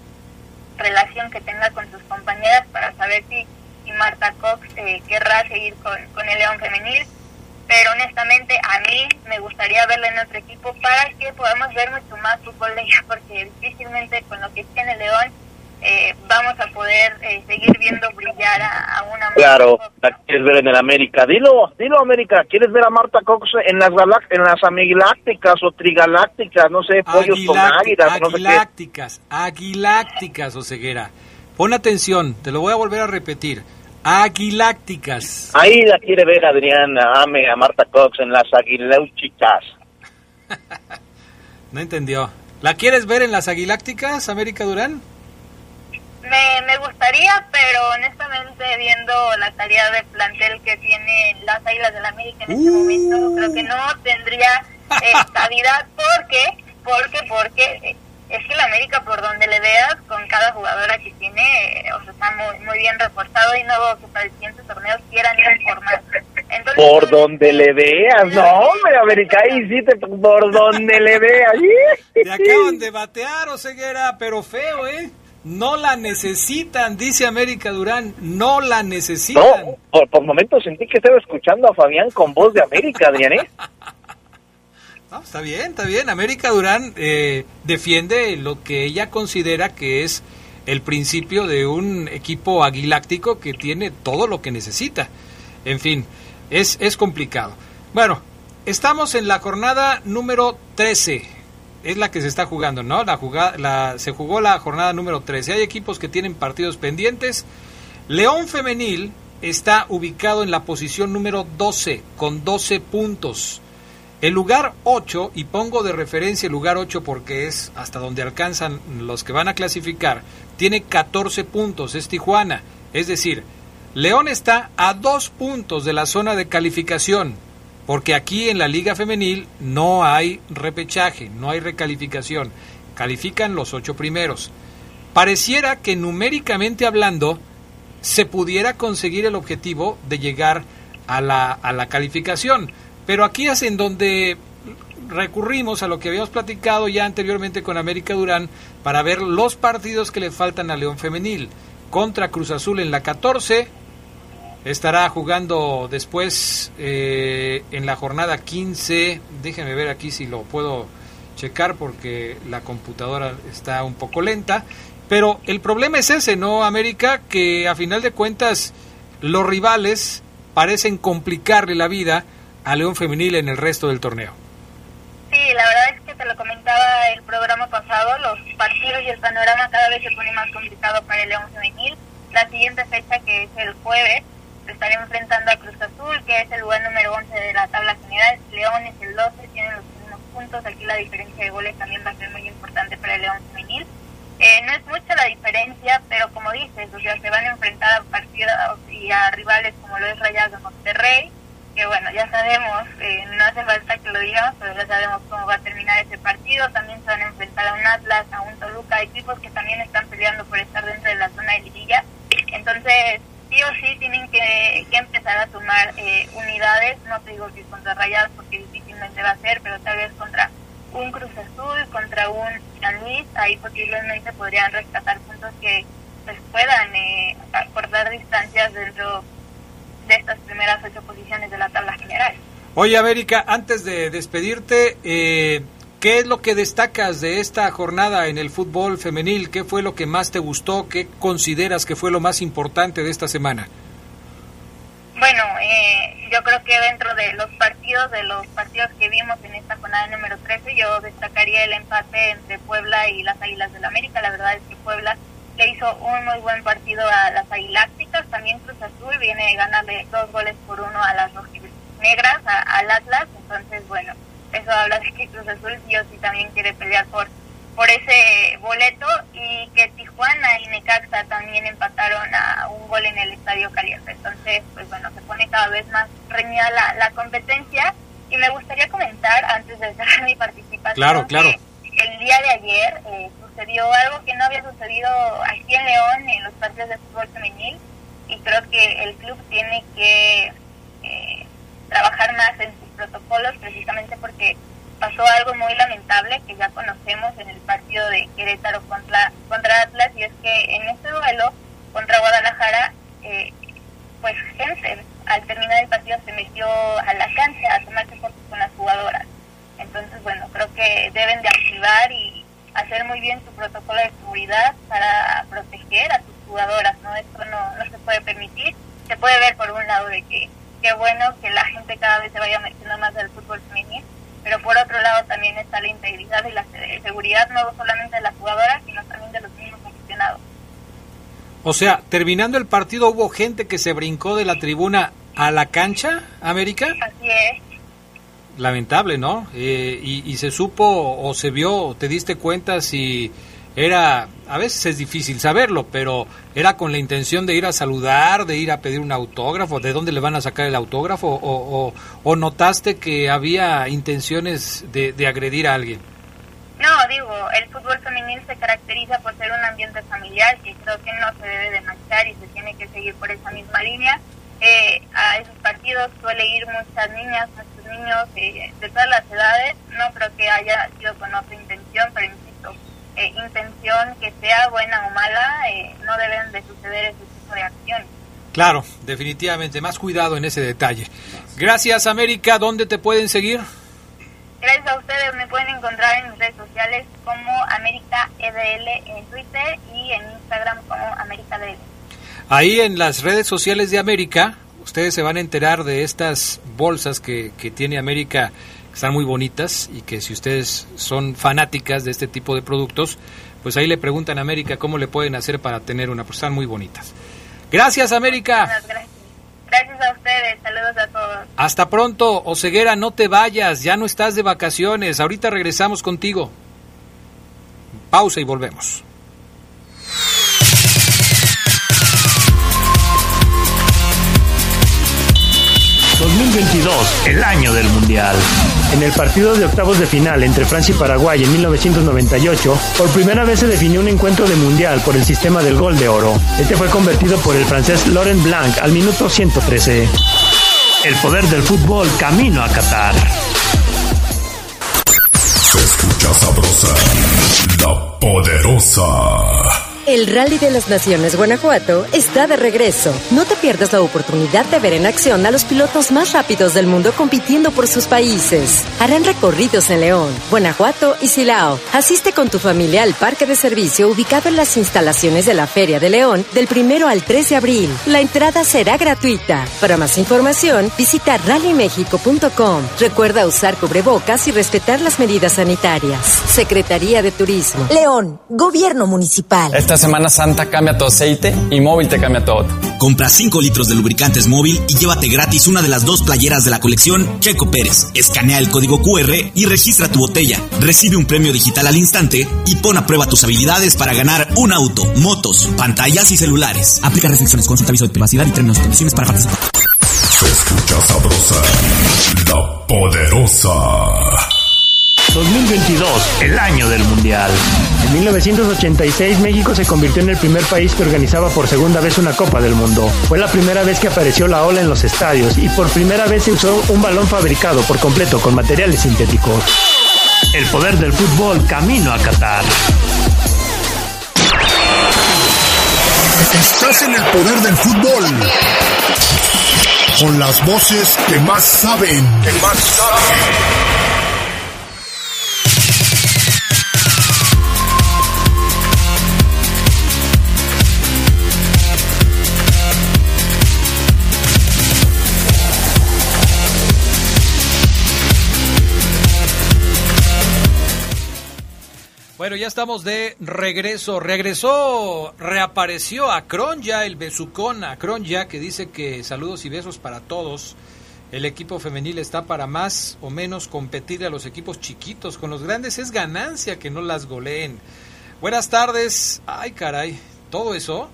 relación que tenga con sus compañeras para saber si, si Marta Cox eh, querrá seguir con, con el León femenil pero honestamente a mí me gustaría verla en otro equipo para que podamos ver mucho más fútbol de ella, porque difícilmente con lo que tiene León eh, vamos a poder eh, seguir viendo brillar a, una Claro, la quieres ver en el América. Dilo, dilo América, ¿quieres ver a Marta Cox en las en las amigácticas o trigalácticas, no sé, pollos con águilas, no sé qué? Aguilácticas, o ceguera. Pon atención, te lo voy a volver a repetir Aguilácticas. Ahí la quiere ver Adrián Ame a Marta Cox en las Aguilácticas. no entendió. ¿La quieres ver en las Aguilácticas, América Durán? Me, me gustaría, pero honestamente viendo la calidad de plantel que tiene las Águilas del la América en este momento, creo que no tendría eh, calidad. ¿Por qué? Porque, porque eh, es que la América, por donde le veas, con cada jugadora que tiene, o sea, está muy, muy bien reforzado y no veo que para el siguiente torneo quieran informar. Entonces, por donde le veas, no, hombre, América, ahí sí, te, por donde le veas. Te acaban de batear, Oseguera, pero feo, ¿eh? No la necesitan, dice América Durán, no la necesitan. No, por, por momentos sentí que estaba escuchando a Fabián con voz de América, Adrián, ¿eh? está bien, está bien. América Durán eh, defiende lo que ella considera que es el principio de un equipo aguiláctico que tiene todo lo que necesita. En fin, es, es complicado. Bueno, estamos en la jornada número 13. Es la que se está jugando, ¿no? La jugada, la, se jugó la jornada número 13. Hay equipos que tienen partidos pendientes. León Femenil está ubicado en la posición número 12 con 12 puntos. El lugar 8, y pongo de referencia el lugar 8 porque es hasta donde alcanzan los que van a clasificar, tiene 14 puntos, es Tijuana. Es decir, León está a dos puntos de la zona de calificación, porque aquí en la Liga Femenil no hay repechaje, no hay recalificación, califican los ocho primeros. Pareciera que numéricamente hablando se pudiera conseguir el objetivo de llegar a la, a la calificación pero aquí es en donde recurrimos a lo que habíamos platicado ya anteriormente con América Durán para ver los partidos que le faltan a León Femenil. Contra Cruz Azul en la 14, estará jugando después eh, en la jornada 15. Déjenme ver aquí si lo puedo checar porque la computadora está un poco lenta. Pero el problema es ese, ¿no, América? Que a final de cuentas los rivales parecen complicarle la vida a León Femenil en el resto del torneo. Sí, la verdad es que te lo comentaba el programa pasado, los partidos y el panorama cada vez se pone más complicado para el León Femenil. La siguiente fecha, que es el jueves, se estaría enfrentando a Cruz Azul, que es el lugar número 11 de la tabla general. León es el 12, tienen los mismos puntos. Aquí la diferencia de goles también va a ser muy importante para el León Femenil. Eh, no es mucha la diferencia, pero como dices, o sea, se van a enfrentar a partidos y a rivales como lo es Rayados de Monterrey, que bueno, ya sabemos, eh, no hace falta que lo digamos, pero ya sabemos cómo va a terminar ese partido. También se van a enfrentar a un Atlas, a un Toluca, equipos que también están peleando por estar dentro de la zona de liguilla. Entonces, sí o sí tienen que, empezar a sumar eh, unidades, no te digo que contra Rayados porque difícilmente va a ser, pero tal vez contra un Cruz Azul, contra un San Luis, ahí posiblemente podrían rescatar puntos que pues, puedan eh, acordar distancias dentro de estas primeras ocho posiciones de la tabla general. Oye, América, antes de despedirte, eh, ¿Qué es lo que destacas de esta jornada en el fútbol femenil? ¿Qué fue lo que más te gustó? ¿Qué consideras que fue lo más importante de esta semana? Bueno, eh, yo creo que dentro de los partidos, de los partidos que vimos en esta jornada número 13, yo destacaría el empate entre Puebla y las Águilas del América. La verdad es que Puebla le hizo un muy buen partido a las Águilácticas. También Cruz Azul viene ganarle dos goles por uno a las negras, al Atlas. Entonces, bueno, eso habla de que Cruz Azul sí o sí también quiere pelear por por ese boleto y que Tijuana y Necaxa también empataron a un gol en el Estadio Caliente. Entonces, pues bueno, se pone cada vez más reñida la, la competencia y me gustaría comentar antes de cerrar mi participación claro, claro. que el día de ayer eh, sucedió algo que no había sucedido aquí en León en los partidos de fútbol femenil y creo que el club tiene que eh, trabajar más en sus protocolos precisamente porque pasó algo muy lamentable que ya conocemos en el partido de Querétaro contra, contra Atlas y es que en ese duelo contra Guadalajara, eh, pues gente al terminar el partido se metió a la cancha a tomarse fotos con las jugadoras. Entonces, bueno, creo que deben de activar y hacer muy bien su protocolo de seguridad para proteger a sus jugadoras, ¿no? Esto no, no se puede permitir. Se puede ver por un lado de que qué bueno que la gente cada vez se vaya metiendo más al fútbol femenino, pero por otro lado también está la integridad y la seguridad no solamente de las jugadoras, sino también de los mismos aficionados. O sea, terminando el partido hubo gente que se brincó de la tribuna a la cancha, América. Así es. Lamentable, ¿no? Eh, y, y, se supo o se vio, te diste cuenta si era, a veces es difícil saberlo, pero era con la intención de ir a saludar, de ir a pedir un autógrafo, de dónde le van a sacar el autógrafo, o, notaste que había intenciones de, de, agredir a alguien. No, digo, el fútbol femenil se caracteriza por ser un ambiente familiar que creo que no se debe de manchar y se tiene que seguir por esa misma línea. Eh, a esos partidos suele ir muchas niñas, niños eh, de todas las edades. No creo que haya sido con otra intención, pero insisto, eh, intención que sea buena o mala, eh, no deben de suceder ese tipo de acciones. Claro, definitivamente, más cuidado en ese detalle. Gracias América, ¿dónde te pueden seguir? Gracias a ustedes, me pueden encontrar en mis redes sociales como América EDL en Twitter y en Instagram como América EDL. Ahí en las redes sociales de América, ustedes se van a enterar de estas bolsas que, que tiene América que están muy bonitas y que si ustedes son fanáticas de este tipo de productos, pues ahí le preguntan a América cómo le pueden hacer para tener una, pues están muy bonitas. Gracias América. Gracias. gracias a ustedes, saludos a todos. Hasta pronto, Oseguera, no te vayas, ya no estás de vacaciones, ahorita regresamos contigo. Pausa y volvemos. 2022, el año del Mundial. En el partido de octavos de final entre Francia y Paraguay en 1998, por primera vez se definió un encuentro de Mundial por el sistema del gol de oro. Este fue convertido por el francés Laurent Blanc al minuto 113. El poder del fútbol camino a Qatar. Se escucha sabrosa, la poderosa. El Rally de las Naciones Guanajuato está de regreso. No te pierdas la oportunidad de ver en acción a los pilotos más rápidos del mundo compitiendo por sus países. Harán recorridos en León, Guanajuato y Silao. Asiste con tu familia al parque de servicio ubicado en las instalaciones de la Feria de León del primero al 3 de abril. La entrada será gratuita. Para más información, visita rallymexico.com. Recuerda usar cubrebocas y respetar las medidas sanitarias. Secretaría de Turismo. León, Gobierno Municipal. Semana Santa cambia tu aceite y móvil te cambia todo. Compra 5 litros de lubricantes móvil y llévate gratis una de las dos playeras de la colección Checo Pérez. Escanea el código QR y registra tu botella. Recibe un premio digital al instante y pon a prueba tus habilidades para ganar un auto, motos, pantallas y celulares. Aplica restricciones, consulta aviso de privacidad y términos y condiciones para participar. Se escucha sabrosa, la poderosa. 2022, el año del Mundial. En 1986 México se convirtió en el primer país que organizaba por segunda vez una Copa del Mundo. Fue la primera vez que apareció la ola en los estadios y por primera vez se usó un balón fabricado por completo con materiales sintéticos. El poder del fútbol camino a Qatar. Estás en el poder del fútbol. Con las voces que más saben. Que más saben. Estamos de regreso. Regresó, reapareció a ya el besucón a ya que dice que saludos y besos para todos. El equipo femenil está para más o menos competir a los equipos chiquitos. Con los grandes es ganancia que no las goleen. Buenas tardes. Ay, caray. ¿Todo eso?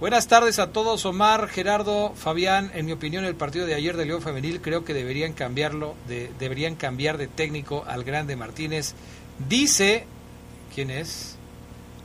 Buenas tardes a todos, Omar, Gerardo, Fabián. En mi opinión, el partido de ayer de León Femenil creo que deberían cambiarlo, de, deberían cambiar de técnico al grande Martínez. Dice ¿Quién es?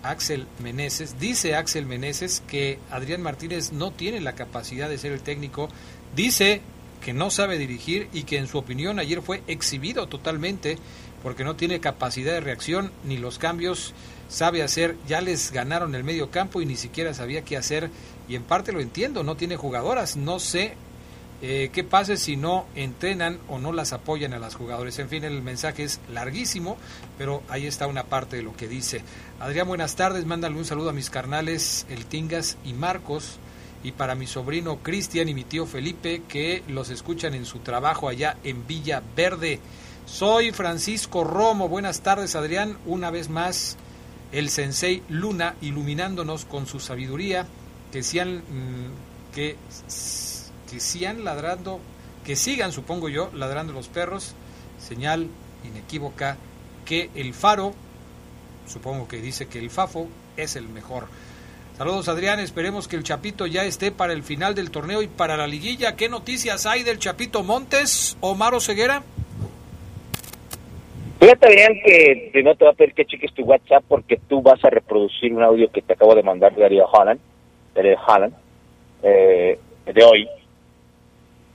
Axel Meneses. Dice Axel Meneses que Adrián Martínez no tiene la capacidad de ser el técnico. Dice que no sabe dirigir y que en su opinión ayer fue exhibido totalmente porque no tiene capacidad de reacción ni los cambios sabe hacer. Ya les ganaron el medio campo y ni siquiera sabía qué hacer y en parte lo entiendo, no tiene jugadoras, no sé eh, qué pasa si no entrenan o no las apoyan a las jugadores. En fin, el mensaje es larguísimo, pero ahí está una parte de lo que dice. Adrián, buenas tardes, mándale un saludo a mis carnales, el Tingas y Marcos, y para mi sobrino Cristian y mi tío Felipe, que los escuchan en su trabajo allá en Villa Verde. Soy Francisco Romo, buenas tardes Adrián, una vez más el sensei Luna iluminándonos con su sabiduría, que sean mm, que que sigan ladrando, que sigan, supongo yo, ladrando los perros, señal inequívoca que el faro, supongo que dice que el Fafo es el mejor. Saludos Adrián, esperemos que el Chapito ya esté para el final del torneo y para la liguilla. ¿Qué noticias hay del Chapito Montes, Omar Ceguera? Fíjate Adrián que no te va a pedir que cheques tu WhatsApp porque tú vas a reproducir un audio que te acabo de mandar de Darío Holland, de Holland, eh, de hoy,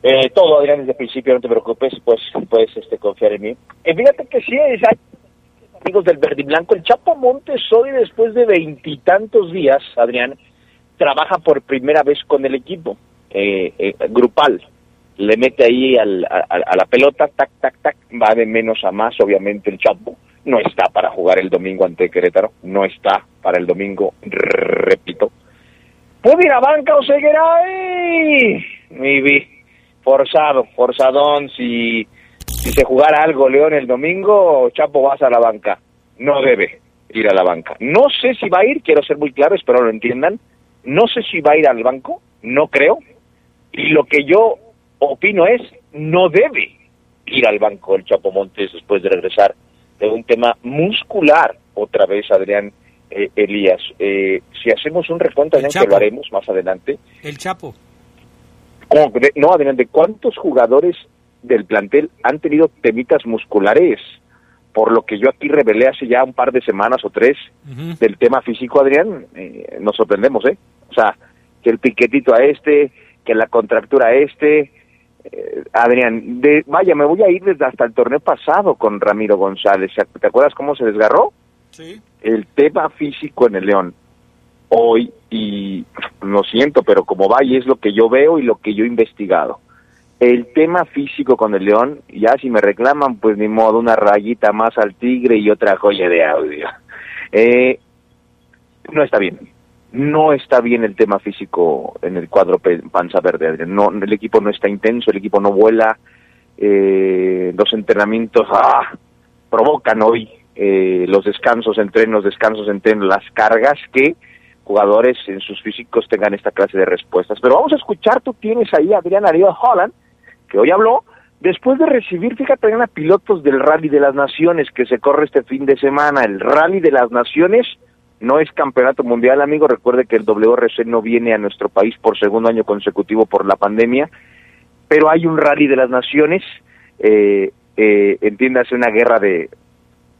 eh, todo, Adrián, desde el principio, no te preocupes, pues puedes este, confiar en mí. Eh, fíjate que sí, es, amigos del Verde y Blanco, el Chapo Montes hoy, después de veintitantos días, Adrián, trabaja por primera vez con el equipo eh, eh grupal. Le mete ahí al, a, la pelota, tac, tac, tac, va de menos a más, obviamente, el Chapo. No está para jugar el domingo ante Querétaro, no está para el domingo, repito. ¿Puede ir a banca o seguirá ahí? Mi forzado, forzadón, si, si se jugara algo León el domingo, Chapo vas a la banca. No debe ir a la banca. No sé si va a ir, quiero ser muy claro, espero lo entiendan. No sé si va a ir al banco, no creo. Y lo que yo opino es, no debe ir al banco el Chapo Montes después de regresar de un tema muscular, otra vez Adrián eh, Elías. Eh, si hacemos un recuento, que lo haremos más adelante. El Chapo no, adelante, ¿cuántos jugadores del plantel han tenido temitas musculares? Por lo que yo aquí revelé hace ya un par de semanas o tres del tema físico, Adrián, eh, nos sorprendemos, ¿eh? O sea, que el piquetito a este, que la contractura a este, eh, Adrián, de, vaya, me voy a ir desde hasta el torneo pasado con Ramiro González. ¿Te acuerdas cómo se desgarró? Sí. El tema físico en el León hoy y lo siento, pero como va y es lo que yo veo y lo que yo he investigado. El tema físico con el león, ya si me reclaman, pues ni modo, una rayita más al tigre y otra joya de audio. Eh, no está bien. No está bien el tema físico en el cuadro panza verde. No, el equipo no está intenso, el equipo no vuela. Eh, los entrenamientos ah, provocan hoy eh, los descansos, entrenos, descansos, entrenos, las cargas que jugadores en sus físicos tengan esta clase de respuestas. Pero vamos a escuchar, tú tienes ahí a Adrián Ariel Holland, que hoy habló, después de recibir, fíjate, a pilotos del Rally de las Naciones que se corre este fin de semana. El Rally de las Naciones no es campeonato mundial, amigo. Recuerde que el WRC no viene a nuestro país por segundo año consecutivo por la pandemia, pero hay un Rally de las Naciones. Eh, eh, entiéndase una guerra de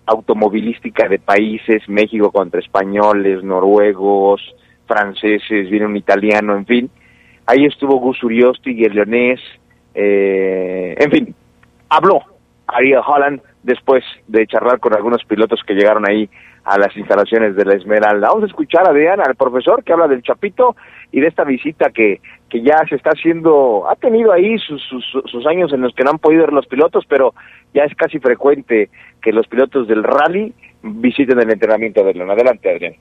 automovilística de países, México contra españoles, noruegos, franceses, viene un italiano, en fin. Ahí estuvo Gus Uriosti y el leonés, eh, en fin, habló Ariel Holland después de charlar con algunos pilotos que llegaron ahí a las instalaciones de la Esmeralda. Vamos a escuchar a Adrián, al profesor que habla del Chapito y de esta visita que, que ya se está haciendo, ha tenido ahí sus, sus, años en los que no han podido ir los pilotos, pero ya es casi frecuente que los pilotos del rally visiten el entrenamiento de León. Adelante, Adrián.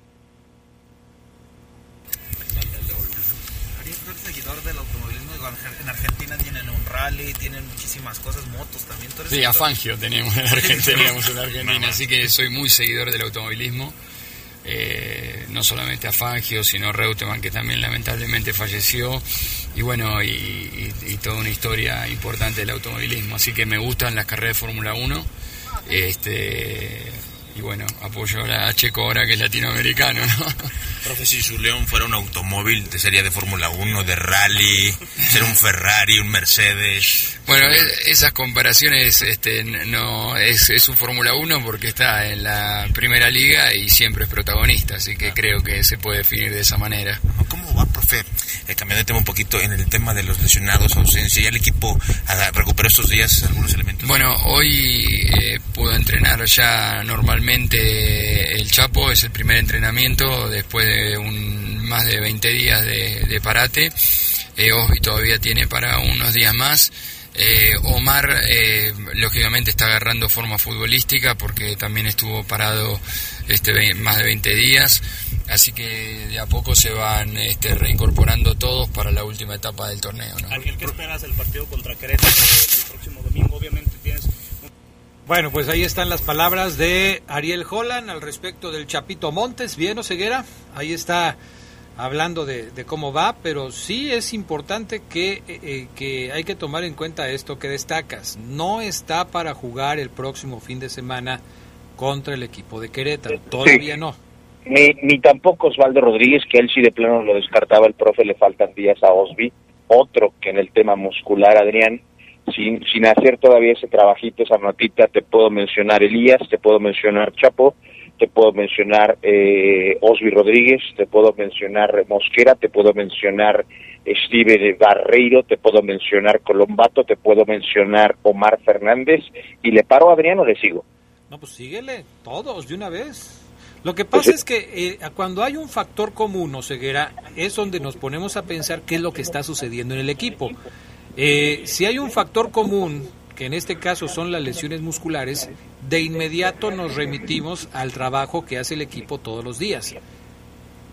seguidor del automovilismo en Argentina tienen un rally, tienen muchísimas cosas, Sí, a Fangio teníamos en Argentina, Argentina así que soy muy seguidor del automovilismo. Eh, no solamente a Fangio, sino Reutemann, que también lamentablemente falleció, y bueno, y, y, toda una historia importante del automovilismo. Así que me gustan las carreras de Fórmula 1. Este, y bueno, apoyo a Checo ahora que es latinoamericano, ¿no? Profe, si su León fuera un automóvil serie de Fórmula 1, de rally, ser un Ferrari, un Mercedes. Bueno, esas comparaciones este, no es, es un Fórmula 1 porque está en la primera liga y siempre es protagonista, así que creo que se puede definir de esa manera. ¿Cómo va, profe? Eh, cambiando de tema un poquito en el tema de los lesionados, ausencia, ¿ya el equipo recuperó estos días algunos elementos? Bueno, hoy eh, pudo entrenar ya normalmente el Chapo, es el primer entrenamiento después de un, más de 20 días de, parate. Eh, Osby todavía tiene para unos días más. Eh, Omar, lógicamente, está agarrando forma futbolística porque también estuvo parado este más de 20 días. Así que de a poco se van este, reincorporando todos para la última etapa del torneo. ¿no? Ángel, ¿qué esperas el partido contra Querétaro el próximo domingo? Obviamente tienes bueno, pues ahí están las palabras de Ariel Holland al respecto del Chapito Montes. Bien, Oseguera, ahí está hablando de, cómo va, pero sí es importante que, eh, eh, que hay que tomar en cuenta esto que destacas. No está para jugar el próximo fin de semana contra el equipo de Querétaro, todavía no. Ni, ni tampoco Osvaldo Rodríguez, que él sí de plano lo descartaba el profe, le faltan días a Osby. Otro que en el tema muscular, Adrián, sin, sin hacer todavía ese trabajito, esa notita, te puedo mencionar Elías, te puedo mencionar Chapo, te puedo mencionar eh, Osby Rodríguez, te puedo mencionar Mosquera, te puedo mencionar Steven Barreiro, te puedo mencionar Colombato, te puedo mencionar Omar Fernández, y le paro a Adriano, le sigo. No, pues síguele, todos de una vez. Lo que pasa pues es que eh, cuando hay un factor común o ceguera, es donde nos ponemos a pensar qué es lo que está sucediendo en el equipo. Eh, si hay un factor común, que en este caso son las lesiones musculares, de inmediato nos remitimos al trabajo que hace el equipo todos los días.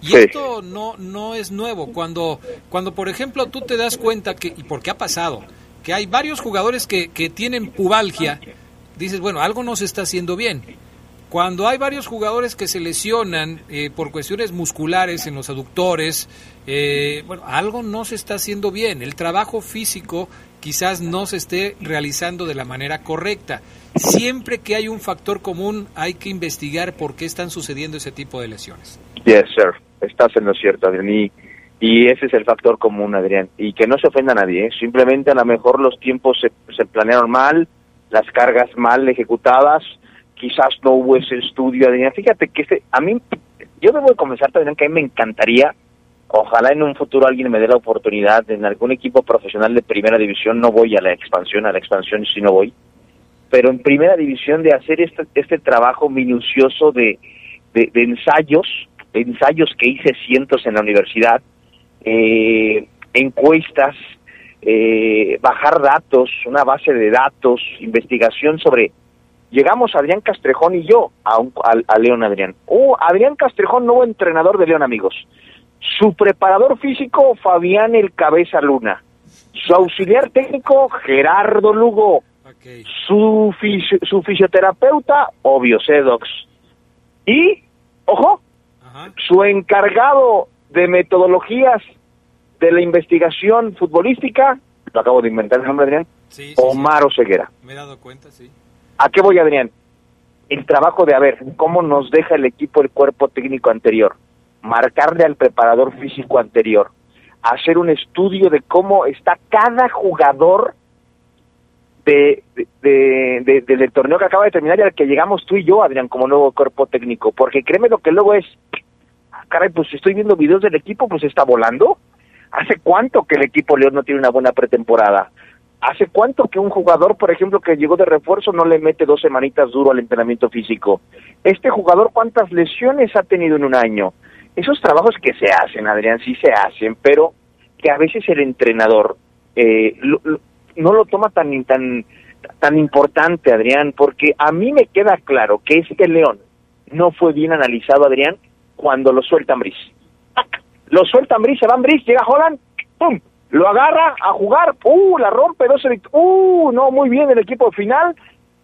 Y esto no, no es nuevo. Cuando, cuando, por ejemplo, tú te das cuenta que, y por qué ha pasado, que hay varios jugadores que, que tienen pubalgia, dices, bueno, algo no se está haciendo bien. Cuando hay varios jugadores que se lesionan eh, por cuestiones musculares en los aductores, eh, bueno, algo no se está haciendo bien. El trabajo físico quizás no se esté realizando de la manera correcta. Siempre que hay un factor común hay que investigar por qué están sucediendo ese tipo de lesiones. Yes, sir. Estás en lo cierto, Adrián. Y, ese es el factor común, Adrián. Y que no se ofenda a nadie. ¿eh? Simplemente a lo mejor los tiempos se, se planearon mal, las cargas mal ejecutadas quizás no hubo ese estudio. Fíjate que este, a mí, yo debo de comenzar también que a mí me encantaría, ojalá en un futuro alguien me dé la oportunidad en algún equipo profesional de primera división, no voy a la expansión, a la expansión sí no voy, pero en primera división de hacer este, este trabajo minucioso de, de, ensayos, de ensayos que hice cientos en la universidad, eh, encuestas, eh, bajar datos, una base de datos, investigación sobre llegamos Adrián Castrejón y yo a, a, León Adrián. Oh, Adrián Castrejón, nuevo entrenador de León, amigos. Su preparador físico, Fabián El Cabeza Luna. Su auxiliar técnico, Gerardo Lugo. Su, su fisioterapeuta, Obvio Sedox. Y, ojo, su encargado de metodologías de la investigación futbolística, lo acabo de inventar el nombre, Adrián, Omar Oseguera. Me he dado cuenta, sí. ¿A qué voy, Adrián? El trabajo de, a ver, cómo nos deja el equipo el cuerpo técnico anterior, marcarle al preparador físico anterior, hacer un estudio de cómo está cada jugador de, del torneo que acaba de terminar y al que llegamos tú y yo, Adrián, como nuevo cuerpo técnico. Porque créeme lo que luego es, ah, caray, pues estoy viendo videos del equipo, pues está volando. ¿Hace cuánto que el equipo León no tiene una buena pretemporada? ¿Hace cuánto que un jugador, por ejemplo, que llegó de refuerzo no le mete dos semanitas duro al entrenamiento físico? Este jugador, ¿cuántas lesiones ha tenido en un año? Esos trabajos que se hacen, Adrián, sí se hacen, pero que a veces el entrenador eh, no lo toma tan, tan, tan importante, Adrián, porque a mí me queda claro que este León no fue bien analizado, Adrián, cuando lo sueltan Bris. Lo sueltan Bris, se van Bris, llega Holland, ¡pum! lo agarra a jugar, uh, la rompe, 12 uh, no, muy bien el equipo final,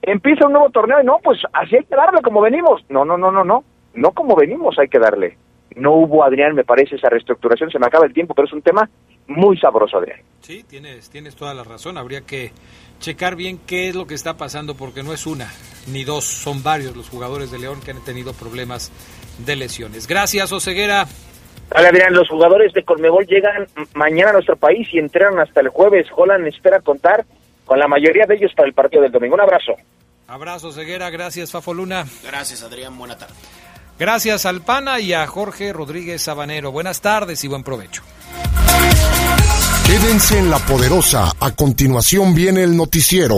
empieza un nuevo torneo y no, pues así hay que darle como venimos. No, no, no, no, no, no como venimos hay que darle. No hubo, Adrián, me parece, esa reestructuración, se me acaba el tiempo, pero es un tema muy sabroso, Adrián. Sí, tienes, tienes toda la razón, habría que checar bien qué es lo que está pasando, porque no es una ni dos, son varios los jugadores de León que han tenido problemas de lesiones. Gracias, Oseguera. Vale, Adrián, los jugadores de Colmebol llegan mañana a nuestro país y entrenan hasta el jueves. Holland espera contar con la mayoría de ellos para el partido del domingo. Un abrazo. Abrazo, Ceguera. Gracias, Fafo Luna. Gracias, Adrián. Buena tarde. Gracias al PANA y a Jorge Rodríguez Sabanero. Buenas tardes y buen provecho. Quédense en la poderosa. A continuación viene el noticiero.